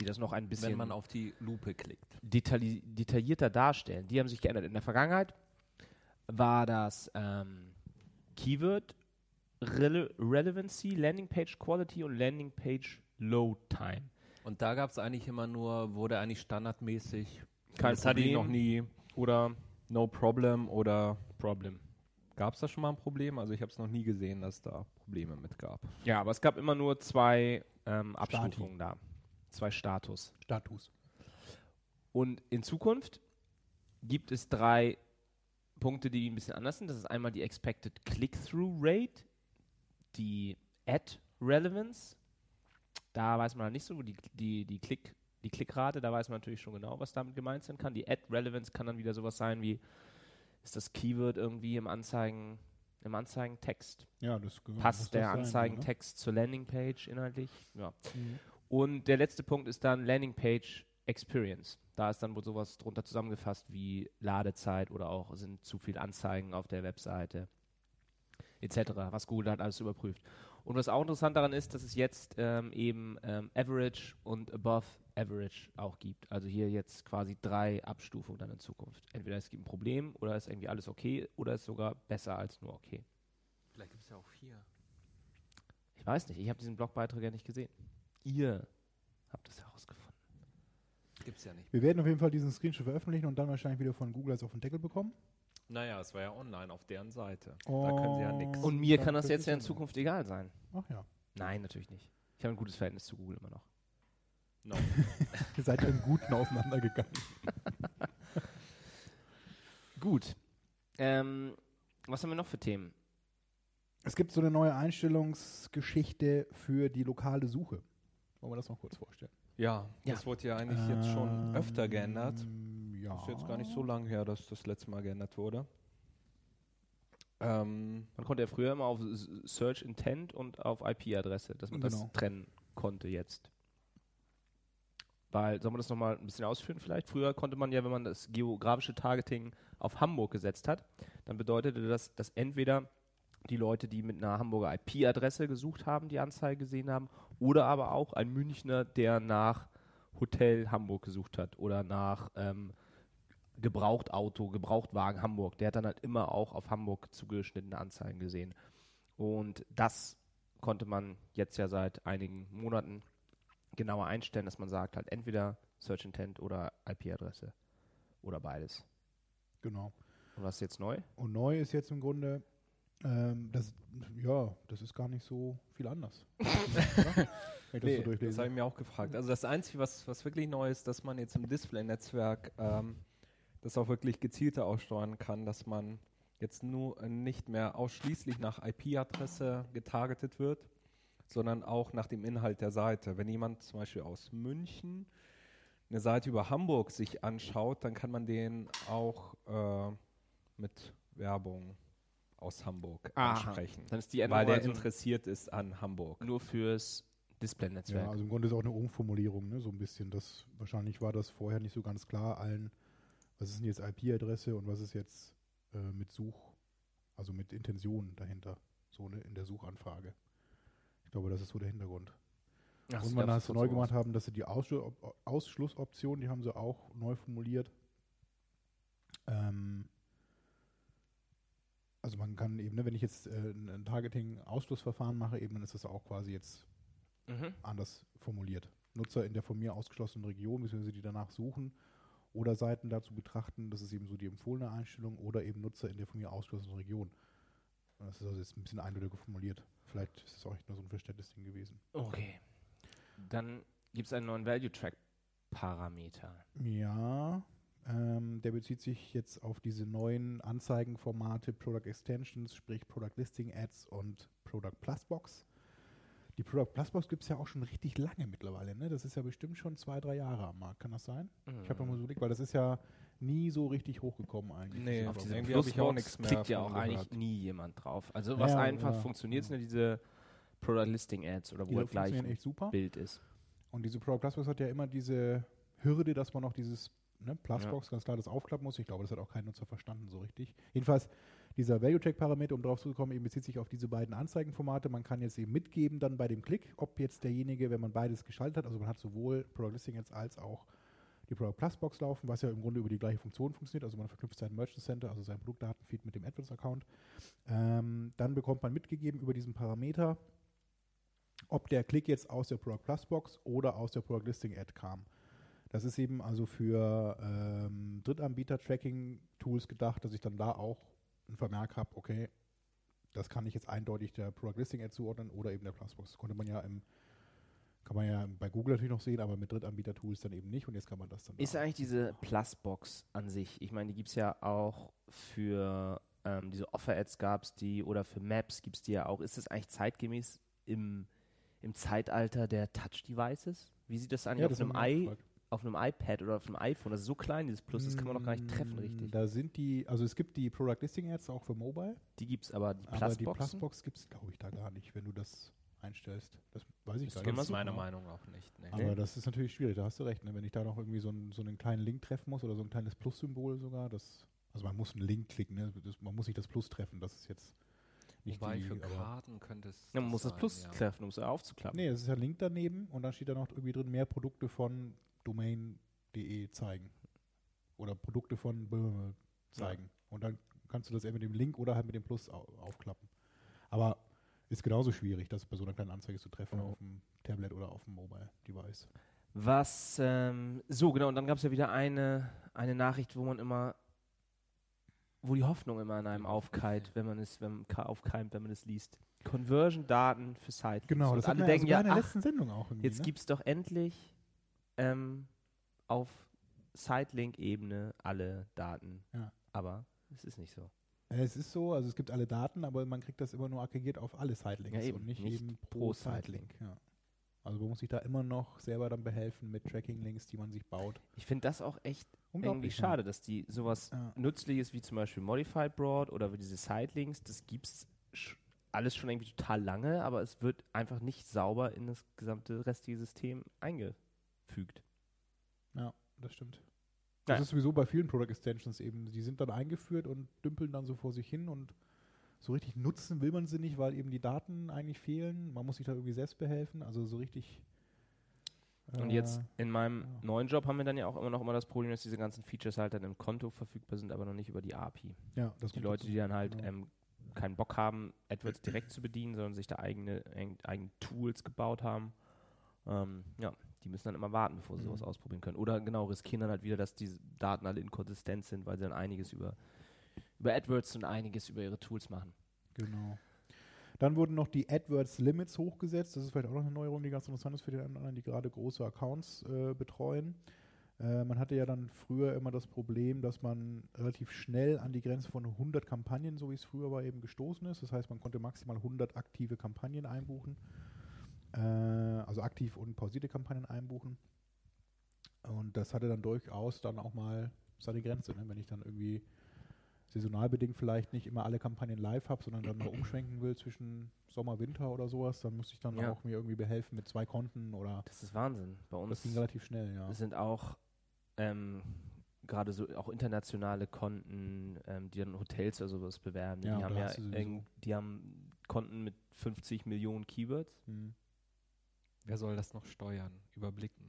Speaker 1: die das noch ein bisschen
Speaker 2: Wenn man auf die Lupe klickt.
Speaker 1: detailli detaillierter darstellen. Die haben sich geändert. In der Vergangenheit war das ähm, Keyword Rele Relevancy, Landing Page Quality und Landing Page Load Time.
Speaker 2: Und da gab es eigentlich immer nur, wurde eigentlich standardmäßig.
Speaker 1: Kein
Speaker 2: das hatte ich noch
Speaker 1: Problem.
Speaker 2: nie.
Speaker 1: Oder
Speaker 2: No problem oder
Speaker 1: Problem.
Speaker 2: gab es da schon mal ein Problem? Also ich habe es noch nie gesehen, dass da Probleme mit gab.
Speaker 1: Ja, aber es gab immer nur zwei ähm, Abstufungen da. Zwei Status.
Speaker 3: Status.
Speaker 1: Und in Zukunft gibt es drei Punkte, die ein bisschen anders sind. Das ist einmal die Expected Click-Through Rate, die Ad Relevance. Da weiß man halt nicht so, die, die, die, Klick, die Klickrate, da weiß man natürlich schon genau, was damit gemeint sein kann. Die Ad Relevance kann dann wieder sowas sein wie, ist das Keyword irgendwie im Anzeigen, im Anzeigentext?
Speaker 3: Ja, das
Speaker 1: Passt der
Speaker 3: sein,
Speaker 1: Anzeigentext zur Landingpage inhaltlich? Ja.
Speaker 3: Mhm.
Speaker 1: Und der letzte Punkt ist dann Landingpage Experience. Da ist dann wohl sowas drunter zusammengefasst wie Ladezeit oder auch sind zu viele Anzeigen auf der Webseite etc., was Google hat alles überprüft. Und was auch interessant daran ist, dass es jetzt ähm, eben ähm, Average und Above Average auch gibt. Also hier jetzt quasi drei Abstufungen dann in Zukunft. Entweder es gibt ein Problem oder ist irgendwie alles okay oder ist sogar besser als nur okay.
Speaker 2: Vielleicht gibt es ja auch vier.
Speaker 1: Ich weiß nicht, ich habe diesen Blogbeitrag ja nicht gesehen. Ihr habt es herausgefunden.
Speaker 2: Gibt es ja nicht.
Speaker 3: Wir werden auf jeden Fall diesen Screenshot veröffentlichen und dann wahrscheinlich wieder von Google als auf den Deckel bekommen.
Speaker 2: Naja, es war ja online auf deren Seite. Da können sie ja nichts.
Speaker 1: Und mir kann das jetzt ja in
Speaker 3: sein.
Speaker 1: Zukunft egal sein.
Speaker 3: Ach ja.
Speaker 1: Nein, natürlich nicht. Ich habe ein gutes Verhältnis zu Google immer noch.
Speaker 2: No.
Speaker 3: Ihr seid ja im Guten auseinandergegangen.
Speaker 1: Gut. Ähm, was haben wir noch für Themen?
Speaker 3: Es gibt so eine neue Einstellungsgeschichte für die lokale Suche. Wollen wir das noch kurz vorstellen?
Speaker 2: Ja,
Speaker 1: Ja.
Speaker 2: das wurde ja eigentlich jetzt schon öfter geändert.
Speaker 3: Ähm, Ja.
Speaker 2: Das ist jetzt gar nicht so lange her, dass das letzte Mal geändert wurde. Ähm,
Speaker 1: Man konnte ja früher immer auf Search Intent und auf IP-Adresse, dass man
Speaker 3: Genau.
Speaker 1: das trennen konnte jetzt. Weil, soll man das nochmal ein bisschen ausführen vielleicht? Früher konnte man ja, wenn man das geografische Targeting auf Hamburg gesetzt hat, dann bedeutete das, dass entweder die Leute, die mit einer Hamburger IP-Adresse gesucht haben, die Anzeige gesehen haben, oder aber auch ein Münchner, der nach Hotel Hamburg gesucht hat oder nach ähm, Gebrauchtauto, Gebrauchtwagen Hamburg. Der hat dann halt immer auch auf Hamburg zugeschnittene Anzeigen gesehen. Und das konnte man jetzt ja seit einigen Monaten genauer einstellen, dass man sagt, halt entweder Search Intent oder IP-Adresse oder beides.
Speaker 3: Genau.
Speaker 1: Und was ist jetzt neu?
Speaker 3: Und neu ist jetzt im Grunde, ähm, das, ja, das ist gar nicht so viel anders. Das so
Speaker 2: das habe ich mir auch gefragt. Also das Einzige, was, was wirklich neu ist, dass man jetzt im Display-Netzwerk ähm, das auch wirklich gezielter aussteuern kann, dass man jetzt nur äh, nicht mehr ausschließlich nach IP-Adresse getargetet wird, sondern auch nach dem Inhalt der Seite. Wenn jemand zum Beispiel aus München eine Seite über Hamburg sich anschaut, dann kann man den auch äh, mit Werbung aus Hamburg
Speaker 1: Aha.
Speaker 2: ansprechen,
Speaker 1: Dann ist die
Speaker 2: weil
Speaker 1: Änderung
Speaker 2: der
Speaker 1: also
Speaker 2: interessiert ist an Hamburg.
Speaker 1: nur fürs Display-Netzwerk.
Speaker 3: Ja, also im Grunde ist auch eine Umformulierung, ne, so ein bisschen. Das, wahrscheinlich war das vorher nicht so ganz klar allen, was ist denn jetzt IP-Adresse und was ist jetzt äh, mit Such, also mit Intention dahinter, so ne, in der Suchanfrage. Ich glaube, das ist so der Hintergrund.
Speaker 1: Ach,
Speaker 3: und
Speaker 1: das
Speaker 3: man
Speaker 1: von
Speaker 3: neu
Speaker 1: so
Speaker 3: gemacht
Speaker 1: aus.
Speaker 3: haben, dass sie die Ausschlu Ausschlussoption, die haben sie auch neu formuliert. Ähm, also man kann eben, ne, wenn ich jetzt äh, ein Targeting-Ausschlussverfahren mache, eben, dann ist das auch quasi jetzt
Speaker 1: Mhm.
Speaker 3: anders formuliert. Nutzer in der von mir ausgeschlossenen Region, beziehungsweise die danach suchen oder Seiten dazu betrachten, das ist eben so die empfohlene Einstellung, oder eben Nutzer in der von mir ausgeschlossenen Region. Das ist also jetzt ein bisschen eindeutiger formuliert. Vielleicht ist es auch echt nur so ein Verständnisding gewesen.
Speaker 1: Okay. Dann gibt es einen neuen Value-Track-Parameter.
Speaker 3: Ja, ähm, der bezieht sich jetzt auf diese neuen Anzeigenformate Product Extensions, sprich Product Listing Ads und Product Plus Box. Die Product Plus Box gibt es ja auch schon richtig lange mittlerweile. Ne? Das ist ja bestimmt schon zwei, drei Jahre am Markt. Kann das sein? Ich habe mal so überlegt, weil das ist ja nie so richtig hochgekommen eigentlich.
Speaker 2: Nee, auf diese
Speaker 3: Plus
Speaker 2: irgendwie habe ich auch
Speaker 1: Plusbox
Speaker 2: nichts mehr
Speaker 1: klickt ja auch eigentlich
Speaker 2: gehört.
Speaker 1: nie jemand drauf. Also was
Speaker 3: Ja,
Speaker 1: einfach
Speaker 3: ja.
Speaker 1: funktioniert, sind ja diese Product Listing Ads oder wo halt gleich
Speaker 3: funktionieren
Speaker 1: ein
Speaker 3: echt super.
Speaker 1: Bild ist.
Speaker 3: Und diese Product Plus Box hat ja immer diese Hürde, dass man noch dieses ne, Plusbox ganz klar das aufklappen muss. Ich glaube, das hat auch kein Nutzer verstanden so richtig. Jedenfalls, dieser Value-Check-Parameter, um darauf zu kommen, eben bezieht sich auf diese beiden Anzeigenformate. Man kann jetzt eben mitgeben dann bei dem Klick, ob jetzt derjenige, wenn man beides geschaltet hat, also man hat sowohl Product Listing jetzt als auch die Product Plus Box laufen, was ja im Grunde über die gleiche Funktion funktioniert. Also man verknüpft sein Merchant Center, also sein Produktdatenfeed mit dem AdWords-Account. Ähm, dann bekommt man mitgegeben über diesen Parameter, ob der Klick jetzt aus der Product Plus Box oder aus der Product Listing Ad kam. Das ist eben also für ähm, Drittanbieter-Tracking-Tools gedacht, dass ich dann da auch einen Vermerk habe, okay, das kann ich jetzt eindeutig der Product Listing Ad zuordnen oder eben der Plusbox. Das konnte man ja im, kann man ja bei Google natürlich noch sehen, aber mit Drittanbieter-Tools dann eben nicht und jetzt kann man das dann
Speaker 1: Ist
Speaker 3: da
Speaker 1: eigentlich diese Plusbox an sich, ich meine, die gibt es ja auch für ähm, diese Offer-Ads gab es die oder für Maps gibt es die ja auch. Ist das eigentlich zeitgemäß im, im Zeitalter der Touch-Devices? Wie sieht das eigentlich
Speaker 3: Ja,
Speaker 1: auf,
Speaker 3: das
Speaker 1: einem
Speaker 3: haben wir auch
Speaker 1: I,
Speaker 3: gefragt.
Speaker 1: Auf einem iPad oder auf einem iPhone? Das ist so klein, dieses Plus, das kann man doch gar nicht treffen
Speaker 3: Mm,
Speaker 1: richtig.
Speaker 3: Da sind die, also es gibt die Product Listing Ads auch für Mobile,
Speaker 1: Die gibt es aber, die
Speaker 3: aber die? Plusbox gibt es, glaube ich, da gar nicht, wenn du das einstellst. Das weiß ich
Speaker 1: Müsste
Speaker 3: gar nicht.
Speaker 2: Gibt's meiner
Speaker 1: suchen.
Speaker 2: Meinung auch nicht. Nee.
Speaker 3: Aber das ist natürlich schwierig, da hast du recht. Ne? Wenn ich da noch irgendwie so, einen- so einen kleinen Link treffen muss oder so ein kleines Plus-Symbol sogar, das, also man muss einen Link klicken, ne? das, man muss nicht das Plus treffen, das ist jetzt nicht
Speaker 2: Wobei
Speaker 3: die,
Speaker 2: für Karten könnte es.
Speaker 1: Ja, man muss das
Speaker 2: sein,
Speaker 1: Plus
Speaker 2: ja.
Speaker 1: treffen, um es aufzuklappen.
Speaker 3: Nee, es ist ja ein Link daneben und dann steht da noch irgendwie drin, mehr Produkte von domain.de zeigen. Oder Produkte von zeigen. Und dann kannst du das entweder mit dem Link oder halt mit dem Plus au aufklappen. Aber ist genauso schwierig, das bei so einer kleinen Anzeige zu treffen
Speaker 1: Ja.
Speaker 3: auf dem Tablet oder auf dem Mobile-Device.
Speaker 1: Was, ähm, so genau, und dann gab es ja wieder eine, eine Nachricht, wo man immer, wo die Hoffnung immer an einem aufkeimt, wenn man es, wenn, aufkeimt, wenn man es liest. Conversion-Daten für Sites.
Speaker 3: Genau,
Speaker 1: und
Speaker 3: das
Speaker 1: alle denken ja,
Speaker 3: in der
Speaker 1: ach,
Speaker 3: letzten Sendung auch
Speaker 1: jetzt
Speaker 3: ne?
Speaker 1: gibt es doch endlich ähm, auf Sitelink-Ebene alle Daten.
Speaker 3: Ja.
Speaker 1: Aber es ist nicht so.
Speaker 3: Es ist so, also es gibt alle Daten, aber man kriegt das immer nur aggregiert auf alle Sitelinks
Speaker 1: Ja,
Speaker 3: und nicht,
Speaker 1: nicht
Speaker 3: eben
Speaker 1: pro Sitelink.
Speaker 3: Sitelink. Ja. Also man muss sich da immer noch selber dann behelfen mit Tracking-Links, die man sich baut.
Speaker 1: Ich finde das auch echt irgendwie schade, dass die sowas
Speaker 3: Ja.
Speaker 1: Nützliches wie zum Beispiel Modified Broad oder diese Sitelinks, das gibt's sch alles schon irgendwie total lange, aber es wird einfach nicht sauber in das gesamte restliche System eingefügt.
Speaker 3: Ja, das stimmt. Das
Speaker 1: Ja.
Speaker 3: ist sowieso bei vielen Product Extensions eben. Die sind dann eingeführt und dümpeln dann so vor sich hin und so richtig nutzen will man sie nicht, weil eben die Daten eigentlich fehlen. Man muss sich da irgendwie selbst behelfen. Also so richtig.
Speaker 1: Und
Speaker 3: äh,
Speaker 1: jetzt in meinem
Speaker 3: ja.
Speaker 1: neuen Job haben wir dann ja auch immer noch immer das Problem, dass diese ganzen Features halt dann im Konto verfügbar sind, aber noch nicht über die API.
Speaker 3: ja, das
Speaker 1: Die Leute, die dann halt
Speaker 3: Genau.
Speaker 1: ähm, keinen Bock haben, AdWords direkt zu bedienen, sondern sich da eigene, eig- eigene Tools gebaut haben, ähm, ja, die müssen dann immer warten, bevor sie sowas
Speaker 3: Mhm.
Speaker 1: ausprobieren können. Oder genau, riskieren dann halt wieder, dass diese Daten alle inkonsistent sind, weil sie dann einiges über, über AdWords und einiges über ihre Tools machen.
Speaker 3: Genau. Dann wurden noch die AdWords Limits hochgesetzt. Das ist vielleicht auch noch eine Neuerung, die ganz interessant ist für die anderen, die gerade große Accounts äh, betreuen. Äh, man hatte ja dann früher immer das Problem, dass man relativ schnell an die Grenze von 100 Kampagnen, so wie es früher war, eben gestoßen ist. Das heißt, man konnte maximal 100 aktive Kampagnen einbuchen. Äh, also aktiv und pausierte Kampagnen einbuchen. Und das hatte dann durchaus dann auch mal seine Grenze. Ne? Wenn ich dann irgendwie saisonal bedingt vielleicht nicht immer alle Kampagnen live habe, sondern dann mal umschwenken will zwischen Sommer, Winter oder sowas, dann muss ich dann
Speaker 1: Ja.
Speaker 3: auch mir irgendwie behelfen mit zwei Konten oder
Speaker 1: Das ist Wahnsinn. Bei
Speaker 3: das
Speaker 1: uns
Speaker 3: ging relativ schnell, ja.
Speaker 1: sind auch ähm, gerade so auch internationale Konten, ähm, die dann Hotels oder sowas bewerben.
Speaker 3: Ja,
Speaker 1: die haben ja die haben Konten mit 50 Millionen Keywords.
Speaker 3: Hm.
Speaker 2: Wer soll das noch steuern, überblicken?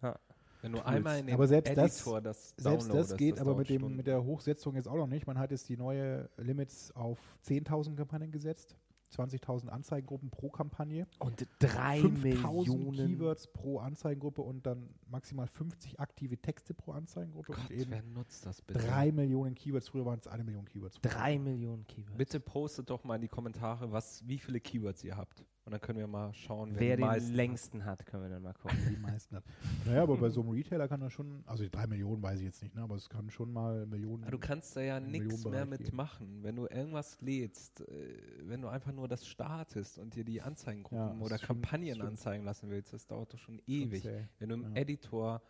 Speaker 1: Ha.
Speaker 2: Wenn du
Speaker 3: Tools.
Speaker 2: einmal in den
Speaker 3: Aber selbst das-
Speaker 2: Editor das,
Speaker 3: Selbst das geht aber
Speaker 2: dauert
Speaker 3: mit, dem, mit der Hochsetzung jetzt auch noch nicht. Man hat jetzt die neue Limits auf 10.000 Kampagnen gesetzt, 20.000 Anzeigengruppen pro Kampagne,
Speaker 1: Und drei
Speaker 3: 5.000
Speaker 1: Millionen.
Speaker 3: Keywords pro Anzeigengruppe und dann maximal 50 aktive Texte pro Anzeigengruppe
Speaker 2: Gott,
Speaker 3: und eben
Speaker 2: wer nutzt das bitte?
Speaker 3: drei Millionen Keywords. Früher waren es eine Million Keywords.
Speaker 1: Drei Millionen Keywords.
Speaker 2: Bitte postet doch mal in die Kommentare, was, wie viele Keywords ihr habt. Und dann können wir mal schauen, wer,
Speaker 1: Wer
Speaker 2: die
Speaker 1: den
Speaker 2: meisten hat.
Speaker 1: längsten hat, können wir dann mal gucken.
Speaker 3: die meisten hat. Naja, aber bei so einem Retailer kann das schon, also die drei Millionen weiß ich jetzt nicht, ne, aber es kann schon mal Millionen.
Speaker 2: Aber du kannst da ja nichts mehr mitmachen. Wenn du irgendwas lädst, äh, wenn du einfach nur das startest und dir die Anzeigengruppen
Speaker 3: Ja,
Speaker 2: oder
Speaker 3: schon-
Speaker 2: Kampagnen anzeigen lassen willst, das dauert doch schon
Speaker 3: Schon
Speaker 2: ewig.
Speaker 3: zäh.
Speaker 2: Wenn du im
Speaker 3: Ja.
Speaker 2: Editor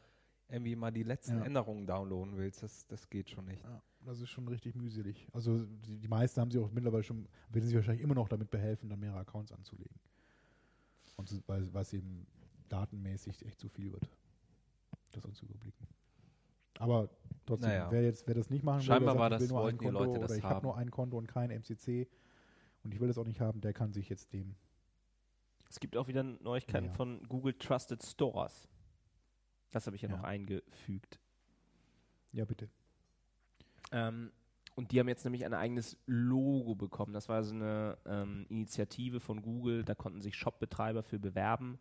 Speaker 2: irgendwie mal die letzten
Speaker 3: Ja.
Speaker 2: Änderungen downloaden willst, das, das geht schon nicht.
Speaker 3: Ja, das ist schon richtig mühselig. Also die, die meisten haben sich auch mittlerweile schon, werden sich wahrscheinlich immer noch damit behelfen, dann mehrere Accounts anzulegen. Und so, weil was eben datenmäßig echt zu viel wird, das uns zu überblicken. Aber trotzdem,
Speaker 2: Naja.
Speaker 3: wer jetzt, wer das nicht machen will,
Speaker 2: Scheinbar
Speaker 3: wer
Speaker 2: war
Speaker 3: sagt, ich
Speaker 2: das-
Speaker 3: will nur ein Konto oder ich habe nur ein Konto und kein MCC und ich will das auch nicht haben, der kann sich jetzt dem
Speaker 1: Es gibt auch wieder Neuigkeiten
Speaker 3: Ja.
Speaker 1: von Google Trusted Stores. Das habe ich ja,
Speaker 3: Ja.
Speaker 1: noch eingefügt.
Speaker 3: Ja, bitte.
Speaker 1: Ähm, und die haben jetzt nämlich ein eigenes Logo bekommen. Das war so eine ähm, Initiative von Google. Da konnten sich Shopbetreiber für bewerben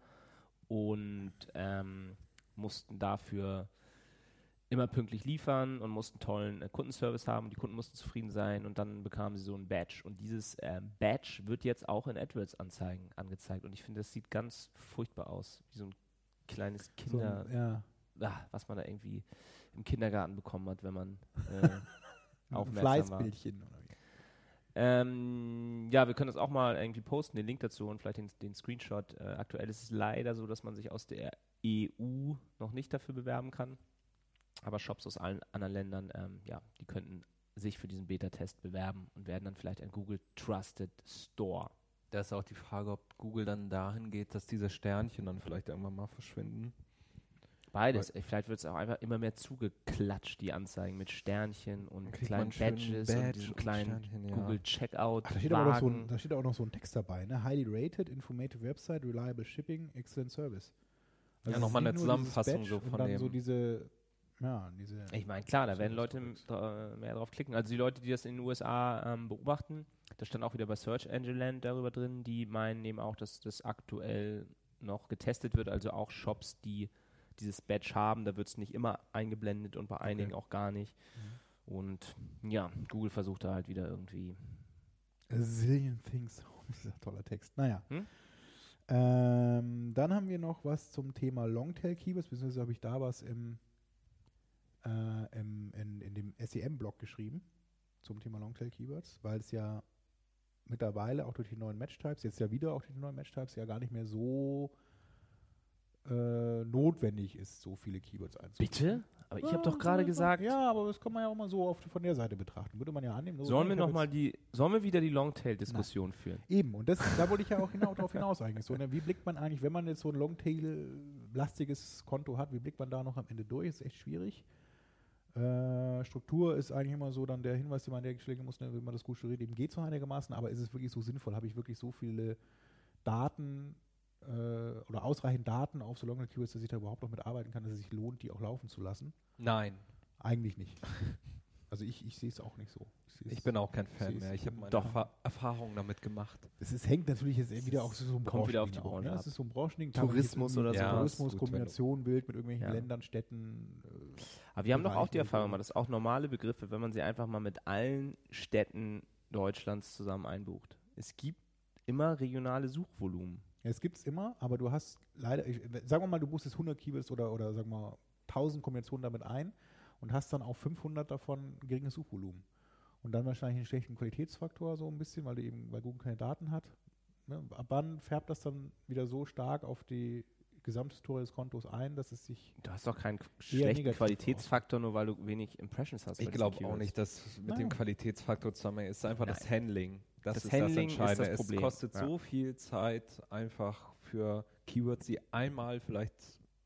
Speaker 1: und ähm, mussten dafür immer pünktlich liefern und mussten tollen äh, Kundenservice haben. Die Kunden mussten zufrieden sein und dann bekamen sie so ein Badge. Und dieses ähm, Badge wird jetzt auch in AdWords-Anzeigen angezeigt. Und ich finde, das sieht ganz furchtbar aus. Wie so ein kleines
Speaker 3: So,
Speaker 1: Kinder,
Speaker 3: ein- ja,
Speaker 1: ah, was man da irgendwie im Kindergarten bekommen hat, wenn man äh, aufmerksam war.
Speaker 3: Fleißbildchen. Oder wie.
Speaker 1: Ähm, ja, wir können das auch mal irgendwie posten, den Link dazu und vielleicht den, den Screenshot. Äh, aktuell ist es leider so, dass man sich aus der EU noch nicht dafür bewerben kann. Aber Shops aus allen anderen Ländern, ähm, ja, die könnten sich für diesen Beta-Test bewerben und werden dann vielleicht ein Google Trusted Store.
Speaker 2: Da ist auch die Frage, ob Google dann dahin geht, dass diese Sternchen dann vielleicht irgendwann mal verschwinden.
Speaker 1: Beides. Ey, vielleicht wird es auch einfach immer mehr zugeklatscht, die Anzeigen mit Sternchen und
Speaker 2: kriegt
Speaker 1: kleinen Badges und
Speaker 2: Badge
Speaker 1: diesen
Speaker 2: und
Speaker 1: kleinen
Speaker 2: Sternchen, ja.
Speaker 1: Google Checkout.
Speaker 3: Ach, da, steht so ein, da steht auch noch so ein Text dabei, ne? Highly rated, informative website, reliable shipping, excellent service.
Speaker 2: Ja,
Speaker 3: es
Speaker 2: noch
Speaker 3: ist
Speaker 2: mal
Speaker 3: nicht
Speaker 2: eine Zusammenfassung so
Speaker 3: und
Speaker 2: von
Speaker 3: dann so
Speaker 2: dem-
Speaker 3: diese, ja, diese.
Speaker 1: Ich meine, klar, da werden Leute mehr drauf klicken. Also die Leute, die das in den USA ähm, beobachten, da stand auch wieder bei Search Engine Land darüber drin, die meinen eben auch, dass das aktuell noch getestet wird, also auch Shops, die dieses Badge haben, da wird es nicht immer eingeblendet und bei einigen auch gar nicht.
Speaker 3: Mhm.
Speaker 1: Und ja, Google versucht da halt wieder irgendwie.
Speaker 3: A zillion things. Dieser toller Text. Naja.
Speaker 1: Hm?
Speaker 3: Ähm, dann haben wir noch was zum Thema Longtail Keywords, beziehungsweise habe ich da was im, äh, im, in, in dem SEM-Blog geschrieben zum Thema Longtail Keywords, weil es ja mittlerweile auch durch die neuen Match-Types, jetzt ja wieder auch durch die neuen Match-Types, ja gar nicht mehr so äh, notwendig ist, so viele Keywords einzubringen.
Speaker 1: Aber ich habe doch gerade gesagt,
Speaker 3: Ja, aber das kann man ja auch mal so auf, von der Seite betrachten. Würde man ja annehmen. so,
Speaker 1: sollen wir noch mal die, sollen wir wieder die Longtail-Diskussion führen?
Speaker 3: Eben, und das, da wollte ich ja auch genau darauf hinaus eigentlich. So, ne, wie blickt man eigentlich, wenn man jetzt so ein Longtail-lastiges Konto hat, wie blickt man da noch am Ende durch? Ist echt schwierig. Äh, Struktur ist eigentlich immer so dann der Hinweis, den man an der Stelle muss, ne, wenn man das gut studiert, eben geht so einigermaßen, aber ist es wirklich so sinnvoll? Habe ich wirklich so viele Daten äh, oder ausreichend Daten auf so Long Keywords, dass ich da überhaupt noch mitarbeiten kann, dass es sich lohnt, die auch laufen zu lassen?
Speaker 2: Nein,
Speaker 3: Eigentlich nicht. Also ich, ich sehe es auch nicht so.
Speaker 2: ich
Speaker 3: es-
Speaker 2: bin auch kein Fan mehr. Ich habe meine
Speaker 1: Doch.
Speaker 2: Erfa Erfahrungen damit gemacht.
Speaker 3: Es ist, hängt natürlich jetzt wieder auch so ein
Speaker 1: Kommt wieder auf die
Speaker 3: Branchen
Speaker 1: Branche
Speaker 3: Ne? Es ist so ein Branchen
Speaker 1: Tourismus oder
Speaker 2: sowas.
Speaker 3: Tourismus, Kombination, Bild mit irgendwelchen
Speaker 1: Ja.
Speaker 3: Ländern, Städten. Äh,
Speaker 1: Aber wir haben doch auch die Erfahrung gemacht, dass auch normale Begriffe, wenn man sie einfach mal mit allen Städten Deutschlands zusammen einbucht. Es gibt immer regionale Suchvolumen.
Speaker 3: Ja, es gibt es immer, aber du hast leider, ich, sagen wir mal, du buchst jetzt 100 Keywords oder, oder sagen wir mal 1000 Kombinationen damit ein und hast dann auch 500 davon geringes Suchvolumen. Und dann wahrscheinlich einen schlechten Qualitätsfaktor so ein bisschen, weil du eben, weil Google keine Daten hat. Ne? Ab wann färbt das dann wieder so stark auf die Gesamthistorie des Kontos ein, dass es sich
Speaker 1: Du hast doch keinen schlechten Qualitätsfaktor, nur weil du wenig Impressions hast. bei
Speaker 2: Ich glaube auch nicht, dass mit
Speaker 3: Nein.
Speaker 2: dem Qualitätsfaktor zusammen ist. einfach das Handling. Das,
Speaker 1: Das
Speaker 2: ist
Speaker 1: Handling ist
Speaker 2: das Entscheidende.
Speaker 1: das Problem,
Speaker 2: Es kostet
Speaker 1: ja.
Speaker 2: so viel Zeit einfach für Keywords, die einmal vielleicht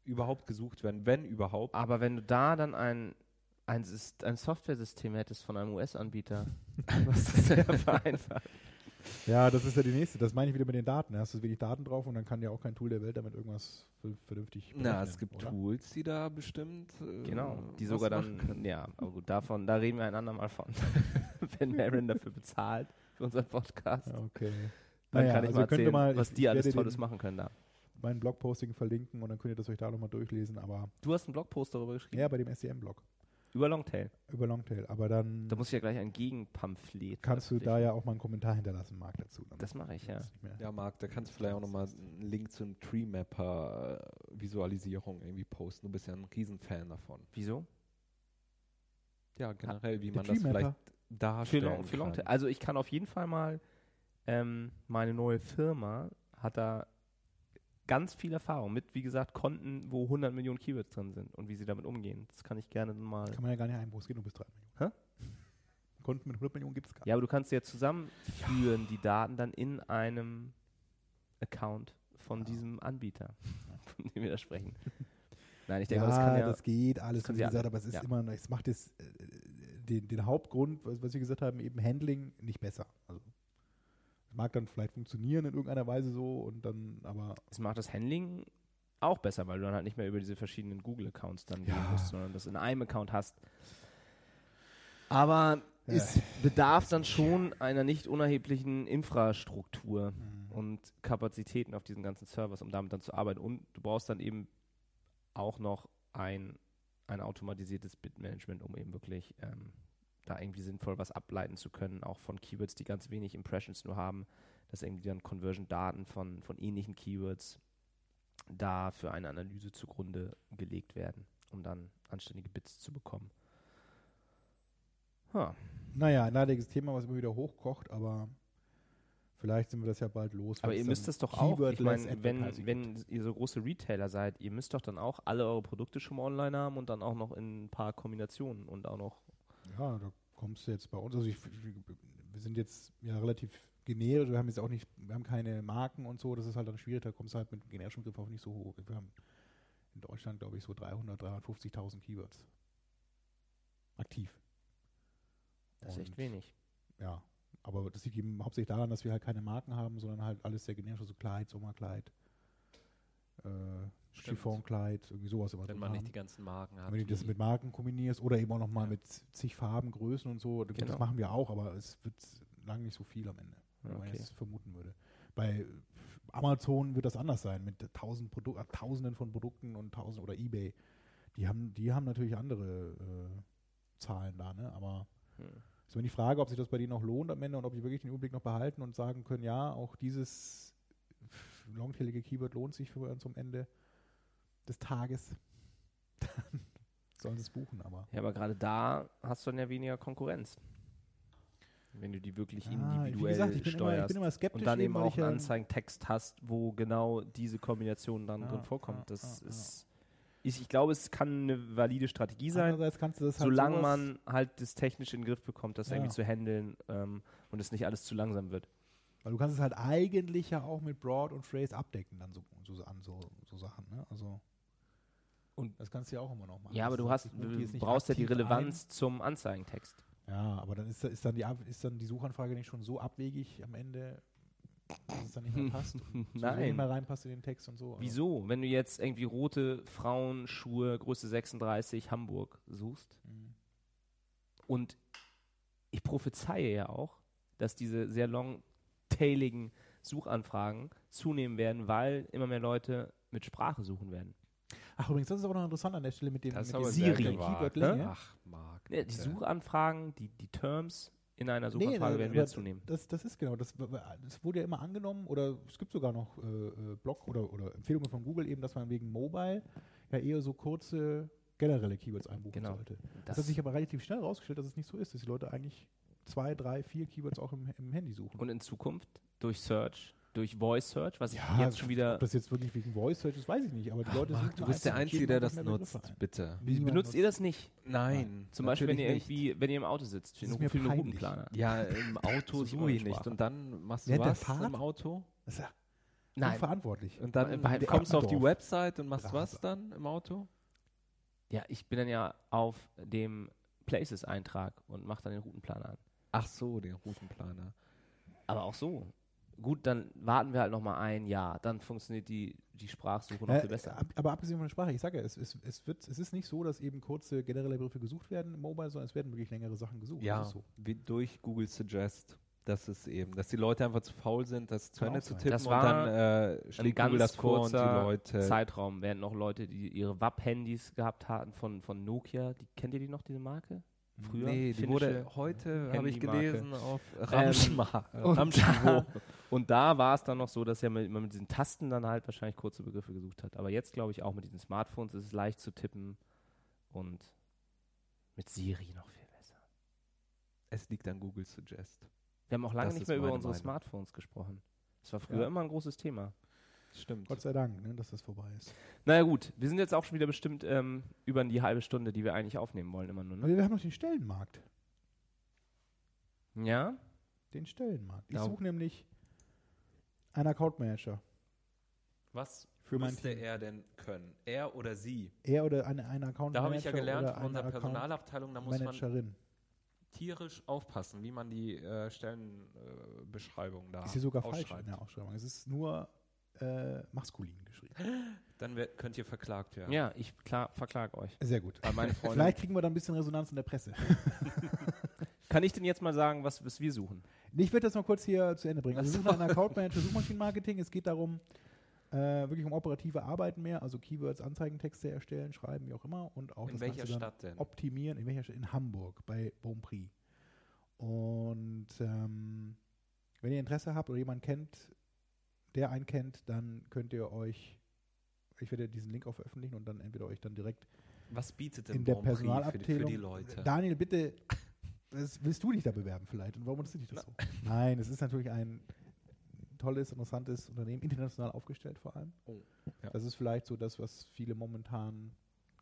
Speaker 2: überhaupt gesucht werden, wenn überhaupt.
Speaker 1: Aber wenn du da dann ein, ein, ein Software-System hättest von einem US-Anbieter, was das sehr vereinfacht.
Speaker 3: Ja, das ist ja die nächste. Das meine ich wieder mit den Daten. Da hast du wenig Daten drauf und dann kann ja auch kein Tool der Welt damit irgendwas vernünftig
Speaker 2: Na, es gibt
Speaker 3: oder?
Speaker 2: Tools, die da bestimmt. Äh,
Speaker 1: Genau, die sogar dann, ja, aber gut, davon, da reden wir ein andermal von. wenn Marin dafür bezahlt, für unseren Podcast,
Speaker 3: okay.
Speaker 1: dann
Speaker 3: Naja,
Speaker 1: kann ich
Speaker 3: also
Speaker 1: mal erzählen,
Speaker 3: mal-
Speaker 1: was die
Speaker 3: ich
Speaker 1: alles Tolles
Speaker 3: den-
Speaker 1: machen können da.
Speaker 3: Mein Blogposting verlinken und dann könnt ihr das euch da nochmal durchlesen. Aber
Speaker 1: Du hast einen Blogpost darüber geschrieben,
Speaker 3: ja, bei dem SCM-Blog
Speaker 1: über Longtail.
Speaker 3: über Longtail. Aber dann
Speaker 1: Da muss ich ja gleich ein Gegenpamphlet
Speaker 3: kannst du da ja auch mal einen Kommentar hinterlassen, Marc, dazu. Dann
Speaker 1: Das mache ich, ja.
Speaker 2: Ja, Marc, da kannst du vielleicht auch nochmal einen Link zum Tree-Mapper-Visualisierung irgendwie posten. Du bist ja ein Riesenfan davon.
Speaker 1: Wieso?
Speaker 2: Ja, generell, wie
Speaker 3: Der
Speaker 2: man das
Speaker 3: Tree-Mapper?
Speaker 1: Für,
Speaker 2: darstellen
Speaker 1: Long, für
Speaker 2: kann.
Speaker 1: Also ich kann auf jeden Fall mal, ähm, meine neue Firma hat da ganz viel Erfahrung mit, wie gesagt, Konten, wo 100 Millionen Keywords drin sind und wie sie damit umgehen. Das kann ich gerne mal.
Speaker 3: Kann man ja gar nicht einbuchen, es geht nur bis 3 Millionen. Konten mit 100 Millionen gibt es gar nicht.
Speaker 1: Ja, aber du kannst ja zusammenführen die Daten dann in einem Account von diesem Anbieter, von dem wir da sprechen. Nein, ich denke,
Speaker 3: ja,
Speaker 1: das kann ja.
Speaker 3: das geht alles,
Speaker 1: können
Speaker 3: wie gesagt, aber es ist
Speaker 1: Ja.
Speaker 3: immer, es macht es, äh, den, den Hauptgrund, was, was wir gesagt haben, eben Handling nicht besser. Also es mag dann vielleicht funktionieren in irgendeiner Weise so und dann, aber
Speaker 1: Es macht das Handling auch besser, weil du dann halt nicht mehr über diese verschiedenen Google-Accounts dann gehen
Speaker 3: Ja.
Speaker 1: musst, sondern das in einem Account hast. Aber
Speaker 3: Ja.
Speaker 1: es bedarf dann schon einer nicht unerheblichen Infrastruktur
Speaker 3: Mhm.
Speaker 1: und Kapazitäten auf diesen ganzen Servers, um damit dann zu arbeiten. Und du brauchst dann eben auch noch ein, ein automatisiertes Bitmanagement, um eben wirklich ähm, da irgendwie sinnvoll was ableiten zu können, auch von Keywords, die ganz wenig Impressions nur haben, dass irgendwie dann Conversion-Daten von, von ähnlichen Keywords da für eine Analyse zugrunde gelegt werden, um dann anständige Bits zu bekommen. Ha.
Speaker 3: naja, ein leidiges Thema, was immer wieder hochkocht, aber vielleicht sind wir das ja bald los.
Speaker 1: Aber ihr müsst das doch auch, ich meine, wenn, wenn ihr so große Retailer seid, ihr müsst doch dann auch alle eure Produkte schon mal online haben und dann auch noch in ein paar Kombinationen und auch noch
Speaker 3: Ja, da kommst du jetzt bei uns. Also ich, wir sind jetzt ja relativ generisch, wir haben jetzt auch nicht, wir haben keine Marken und so, das ist halt dann schwierig, da kommst du halt mit dem generischen Begriff auch nicht so hoch. Wir haben in Deutschland, glaube ich, so 300, 350.000 Keywords. Aktiv.
Speaker 1: das ist echt wenig.
Speaker 3: Ja, aber das liegt eben hauptsächlich daran, dass wir halt keine Marken haben, sondern halt alles sehr generisch, so Kleid, Sommerkleid, äh. Chiffonkleid, irgendwie sowas immer
Speaker 2: Wenn man nicht
Speaker 3: haben.
Speaker 2: die ganzen Marken hat.
Speaker 3: Wenn du das mit Marken kombinierst oder eben auch nochmal
Speaker 2: Ja.
Speaker 3: mit zig Farben, Größen und so,
Speaker 1: Genau.
Speaker 3: das machen wir auch, aber es wird lang nicht so viel am Ende,
Speaker 1: Ja,
Speaker 3: wenn man
Speaker 1: okay.
Speaker 3: jetzt vermuten würde. Bei Amazon wird das anders sein, mit tausend Produ äh, Tausenden von Produkten und tausend oder Ebay. Die haben, die haben natürlich andere äh, Zahlen da, ne? Aber
Speaker 1: Hm.
Speaker 3: Ist immer die Frage, ob sich das bei denen noch lohnt am Ende und ob die wirklich den Überblick noch behalten und sagen können, ja, auch dieses longtailige Keyword lohnt sich für uns am Ende des Tages. Dann sollen sie es buchen, aber.
Speaker 1: Ja, aber gerade da hast du dann ja weniger Konkurrenz. Wenn du die wirklich
Speaker 3: Ja,
Speaker 1: individuell
Speaker 3: wie gesagt, ich bin, immer, ich
Speaker 1: steuerst.
Speaker 3: immer skeptisch.
Speaker 1: und dann eben auch
Speaker 3: ich
Speaker 1: einen Anzeigentext hast, wo genau diese Kombination dann
Speaker 3: Ja,
Speaker 1: drin vorkommt. Das
Speaker 3: ja.
Speaker 1: ist, ich, ich glaube, es kann eine valide Strategie sein,
Speaker 3: kannst du das halt
Speaker 1: solange man halt das technisch in den Griff bekommt, das
Speaker 3: Ja.
Speaker 1: irgendwie zu handeln ähm, und es nicht alles zu langsam wird.
Speaker 3: Weil du kannst es halt eigentlich ja auch mit Broad und Phrase abdecken, dann so, so, an so, so Sachen. Ne? Also
Speaker 1: Und-
Speaker 3: das kannst du ja auch immer noch machen.
Speaker 1: Ja, aber
Speaker 3: Das
Speaker 1: du hast, du brauchst ja die Relevanz zum Anzeigentext.
Speaker 3: Ein. Ja, aber dann ist, ist, dann die, ist dann die Suchanfrage nicht schon so abwegig am Ende, dass es dann nicht mehr passt. sowieso nicht
Speaker 1: Nein.
Speaker 3: mehr reinpasst in den Text und so. Also,
Speaker 1: Wieso? Wenn du jetzt irgendwie rote Frauenschuhe, Größe 36, Hamburg suchst.
Speaker 3: Mhm.
Speaker 1: Und ich prophezeie ja auch, dass diese sehr longtailigen Suchanfragen zunehmen werden, weil immer mehr Leute mit Sprache suchen werden.
Speaker 3: Ach, übrigens, das ist auch noch interessant an der Stelle mit dem, mit dem Siri
Speaker 2: gewagt, ne? Ach, Marc.
Speaker 1: Ja, die. Suchanfragen, die, die Terms in einer
Speaker 3: Nee,
Speaker 1: Suchanfrage
Speaker 3: äh,
Speaker 1: werden
Speaker 3: aber
Speaker 1: zunehmen.
Speaker 3: Das, das ist genau, das, das wurde ja immer angenommen oder es gibt sogar noch äh, äh, Blog oder, oder Empfehlungen von Google eben, dass man wegen Mobile ja eher so kurze generelle Keywords einbuchen
Speaker 1: Genau.
Speaker 3: sollte. Das,
Speaker 1: Das-
Speaker 3: hat sich aber relativ schnell herausgestellt, dass es nicht so ist, dass die Leute eigentlich zwei, drei, vier Keywords auch im, im Handy suchen.
Speaker 1: Und in Zukunft durch Search, durch Voice Search, was ich
Speaker 3: ja,
Speaker 1: jetzt schon wieder.
Speaker 3: ob das jetzt wirklich wegen Voice Search ist, weiß ich nicht, aber die Leute
Speaker 2: Marc, du bist der Einzige, der das nutzt, bitte.
Speaker 3: Niemand
Speaker 1: Benutzt ihr das nicht?
Speaker 2: Nein.
Speaker 1: Zum Beispiel, wenn ihr
Speaker 2: natürlich
Speaker 1: irgendwie, wenn ihr im Auto sitzt, für, einen-. Routenplaner.
Speaker 2: nicht. Ja, im Auto suche ich nicht. Und dann machst du
Speaker 3: der
Speaker 2: was
Speaker 3: Fahrt?
Speaker 2: im Auto?
Speaker 3: Das ist ja
Speaker 1: Nein,
Speaker 3: unverantwortlich.
Speaker 2: Und dann
Speaker 1: Weil-
Speaker 2: kommst du auf die. Website und machst
Speaker 3: Rase.
Speaker 2: was dann im Auto?
Speaker 1: ja, ich bin dann ja auf dem Places-Eintrag und mache dann den Routenplaner an.
Speaker 2: Ach so, den Routenplaner.
Speaker 1: Aber auch so. Gut, dann warten wir halt noch mal ein Jahr. Dann funktioniert die, die Sprachsuche noch
Speaker 3: Äh,
Speaker 1: viel besser.
Speaker 3: ab- Aber abgesehen von der Sprache, ich sage ja, es, es, es, wird, es ist nicht so, dass eben kurze generelle Begriffe gesucht werden im Mobile, sondern es werden wirklich längere Sachen gesucht.
Speaker 2: Ja,
Speaker 3: Das ist so.
Speaker 2: wie durch Google Suggest. Das ist eben, dass die Leute einfach zu faul sind, das zu
Speaker 3: Kann
Speaker 2: Ende zu tippen
Speaker 1: Das
Speaker 2: und
Speaker 1: war
Speaker 2: dann äh,
Speaker 1: Ein
Speaker 2: schlägt
Speaker 1: ganz
Speaker 2: Google das vor und die
Speaker 1: kurzer
Speaker 2: Leute.
Speaker 1: Zeitraum während noch Leute, die ihre WAP-Handys gehabt hatten von, von Nokia. Die, kennt ihr die noch, diese Marke? Früher?
Speaker 2: Nee, die wurde heute, habe ich gelesen, auf Ramschma.
Speaker 1: und
Speaker 2: Ramschniveau.
Speaker 1: da, und da war es dann noch so, dass ja mit, man mit diesen Tasten dann halt wahrscheinlich kurze Begriffe gesucht hat. Aber jetzt glaube ich auch mit diesen Smartphones ist es leicht zu tippen und mit Siri noch viel besser.
Speaker 2: Es liegt an Google Suggest.
Speaker 1: Wir haben auch lange
Speaker 2: Das
Speaker 1: nicht mehr über unsere
Speaker 2: Meinung.
Speaker 1: Smartphones gesprochen. Das war früher
Speaker 3: Ja.
Speaker 1: immer ein großes Thema.
Speaker 2: Stimmt.
Speaker 3: Gott sei Dank, ne, dass das vorbei ist.
Speaker 1: Naja gut, wir sind jetzt auch schon wieder bestimmt ähm, über die halbe Stunde, die wir eigentlich aufnehmen wollen immer nur. Ne?
Speaker 3: wir haben noch den Stellenmarkt.
Speaker 1: Ja?
Speaker 3: Den Stellenmarkt. Ich
Speaker 1: Ja.
Speaker 3: suche nämlich einen Account Manager
Speaker 2: Was
Speaker 3: für
Speaker 2: müsste er denn können? Er oder sie?
Speaker 3: Er oder eine, eine Account
Speaker 2: Da habe ich ja gelernt
Speaker 3: oder
Speaker 2: von
Speaker 3: eine
Speaker 2: unserer Personalabteilung, da muss man
Speaker 3: Managerin.
Speaker 2: tierisch aufpassen, wie man die äh, Stellenbeschreibung äh, da
Speaker 3: Ist hier sogar falsch in der Ausschreibung. Es ist nur äh, maskulin geschrieben.
Speaker 2: Dann wer- könnt ihr verklagt werden.
Speaker 1: Ja, ich klar, verklage euch.
Speaker 3: Sehr gut.
Speaker 1: Weil meine Freundin,
Speaker 3: Vielleicht kriegen wir da ein bisschen Resonanz in der Presse.
Speaker 1: kann ich denn jetzt mal sagen, was, was wir suchen?
Speaker 3: Ich werde das mal kurz hier zu Ende bringen. Also wir suchen einen Account Manager Suchmaschinenmarketing. Es geht darum, äh, wirklich um operative Arbeiten mehr, also Keywords, Anzeigentexte erstellen, schreiben, wie auch immer. Und auch
Speaker 2: In
Speaker 3: das
Speaker 2: welcher
Speaker 3: Ganze
Speaker 2: Stadt denn?
Speaker 3: optimieren. In welcher Stadt? In Hamburg, bei Bonprix. Und ähm, wenn ihr Interesse habt oder jemanden kennt, der einen kennt, dann könnt ihr euch, ich werde diesen Link auch veröffentlichen und dann entweder euch dann direkt
Speaker 2: Was bietet denn
Speaker 3: in der
Speaker 2: Bonprix für die,
Speaker 3: Personalabteilung.
Speaker 2: für die Leute?
Speaker 3: Daniel, bitte, das willst du dich da bewerben vielleicht? Und warum interessiert dich das so? Nein, es ist natürlich ein tolles, interessantes Unternehmen, international aufgestellt vor allem.
Speaker 2: Oh, ja.
Speaker 3: Das ist vielleicht so das, was viele momentan,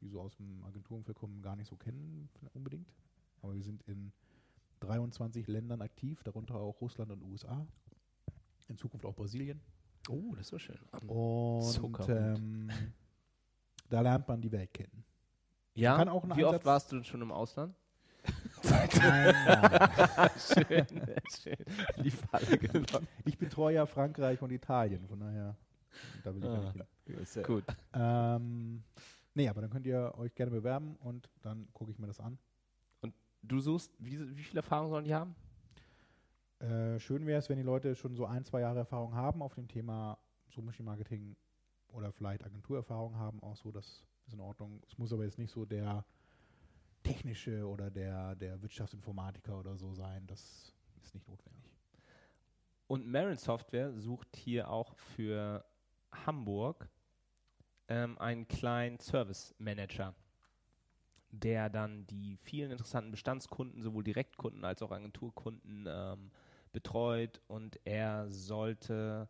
Speaker 3: die so aus dem Agenturumfeld kommen, gar nicht so kennen unbedingt. Aber wir sind in 23 Ländern aktiv, darunter auch Russland und USA. In Zukunft auch Brasilien.
Speaker 1: Oh, das ist so schön.
Speaker 3: Und ähm, da lernt man die Welt kennen.
Speaker 1: Ja,
Speaker 3: kann auch ein
Speaker 1: wie oft
Speaker 3: Einsatz-
Speaker 1: warst du schon im Ausland?
Speaker 3: Nein, nein.
Speaker 1: schön, schön. Die Falle genommen.
Speaker 3: Ich betreue ja Frankreich und Italien, von daher, da will ich
Speaker 1: Ah.
Speaker 3: nicht hin.
Speaker 1: Gut.
Speaker 3: Ähm, nee, aber dann könnt ihr euch gerne bewerben und dann gucke ich mir das an.
Speaker 1: Du suchst, wie, wie viel Erfahrung sollen die haben?
Speaker 3: Äh, schön wäre es, wenn die Leute schon so ein, zwei Jahre Erfahrung haben auf dem Thema Suchmaschinenmarketing oder vielleicht Agenturerfahrung haben, auch so, das ist in Ordnung. Es muss aber jetzt nicht so der technische oder der, der Wirtschaftsinformatiker oder so sein. Das ist nicht notwendig.
Speaker 1: Und Marin Software sucht hier auch für Hamburg ähm, einen kleinen Service Manager, der dann die vielen interessanten Bestandskunden, sowohl Direktkunden als auch Agenturkunden, ähm, betreut. Und er sollte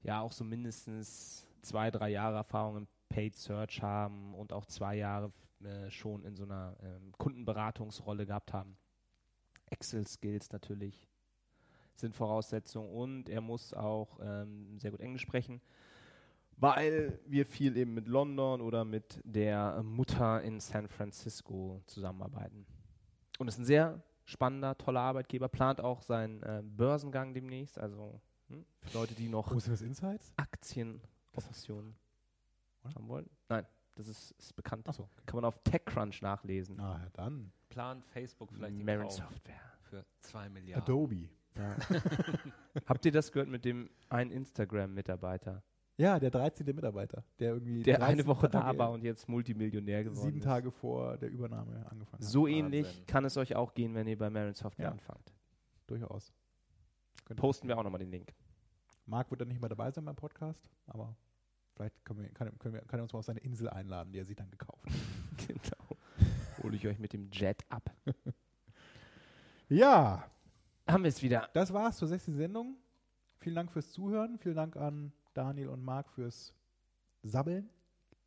Speaker 1: ja auch so mindestens zwei, drei Jahre Erfahrung im Paid Search haben und auch zwei Jahre äh, schon in so einer ähm, Kundenberatungsrolle gehabt haben. Excel-Skills natürlich sind Voraussetzungen und er muss auch ähm, sehr gut Englisch sprechen. weil wir viel eben mit London oder mit der Mutter in San Francisco zusammenarbeiten. Und es ist ein sehr spannender, toller Arbeitgeber, plant auch seinen äh, Börsengang demnächst, also hm, für Leute, die noch? Aktienoptionen haben wollen. Nein, das ist, ist bekannt.
Speaker 3: Achso.
Speaker 1: Kann man auf TechCrunch nachlesen.
Speaker 3: Na ja, dann.
Speaker 2: Plant Facebook vielleicht den
Speaker 1: Marin Software.
Speaker 2: für 2 Milliarden.
Speaker 3: Adobe. Ja.
Speaker 1: Habt ihr das gehört mit dem einen Instagram-Mitarbeiter,
Speaker 3: ja, der 13. Mitarbeiter, der irgendwie
Speaker 1: der
Speaker 3: 13
Speaker 1: eine Woche da
Speaker 3: Tage-
Speaker 1: war und jetzt Multimillionär geworden
Speaker 3: sieben
Speaker 1: ist?
Speaker 3: Tage vor der Übernahme angefangen
Speaker 1: So
Speaker 3: hat.
Speaker 1: ähnlich
Speaker 2: Wahnsinn.
Speaker 1: kann es euch auch gehen, wenn ihr bei Marin Software
Speaker 3: Ja.
Speaker 1: anfangt.
Speaker 3: Durchaus. Könnte
Speaker 1: Posten wir auch nochmal den Link.
Speaker 3: Marc wird dann nicht mehr dabei sein beim Podcast, aber vielleicht können wir, kann, können wir, kann er uns mal auf seine Insel einladen, die er sich dann gekauft hat.
Speaker 1: genau. Hole ich euch mit dem Jet ab.
Speaker 3: Ja,
Speaker 1: Haben wir es wieder.
Speaker 3: das war's zur 16. Sendung. Vielen Dank fürs Zuhören. Vielen Dank an Daniel und Marc, fürs Sabbeln.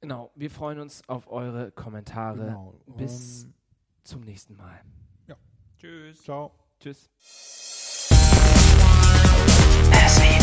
Speaker 1: Genau, wir freuen uns auf eure Kommentare.
Speaker 3: Genau.
Speaker 1: Bis
Speaker 3: um,
Speaker 1: zum nächsten Mal. Ja.
Speaker 2: Tschüss.
Speaker 3: Ciao.
Speaker 1: Tschüss. SEM.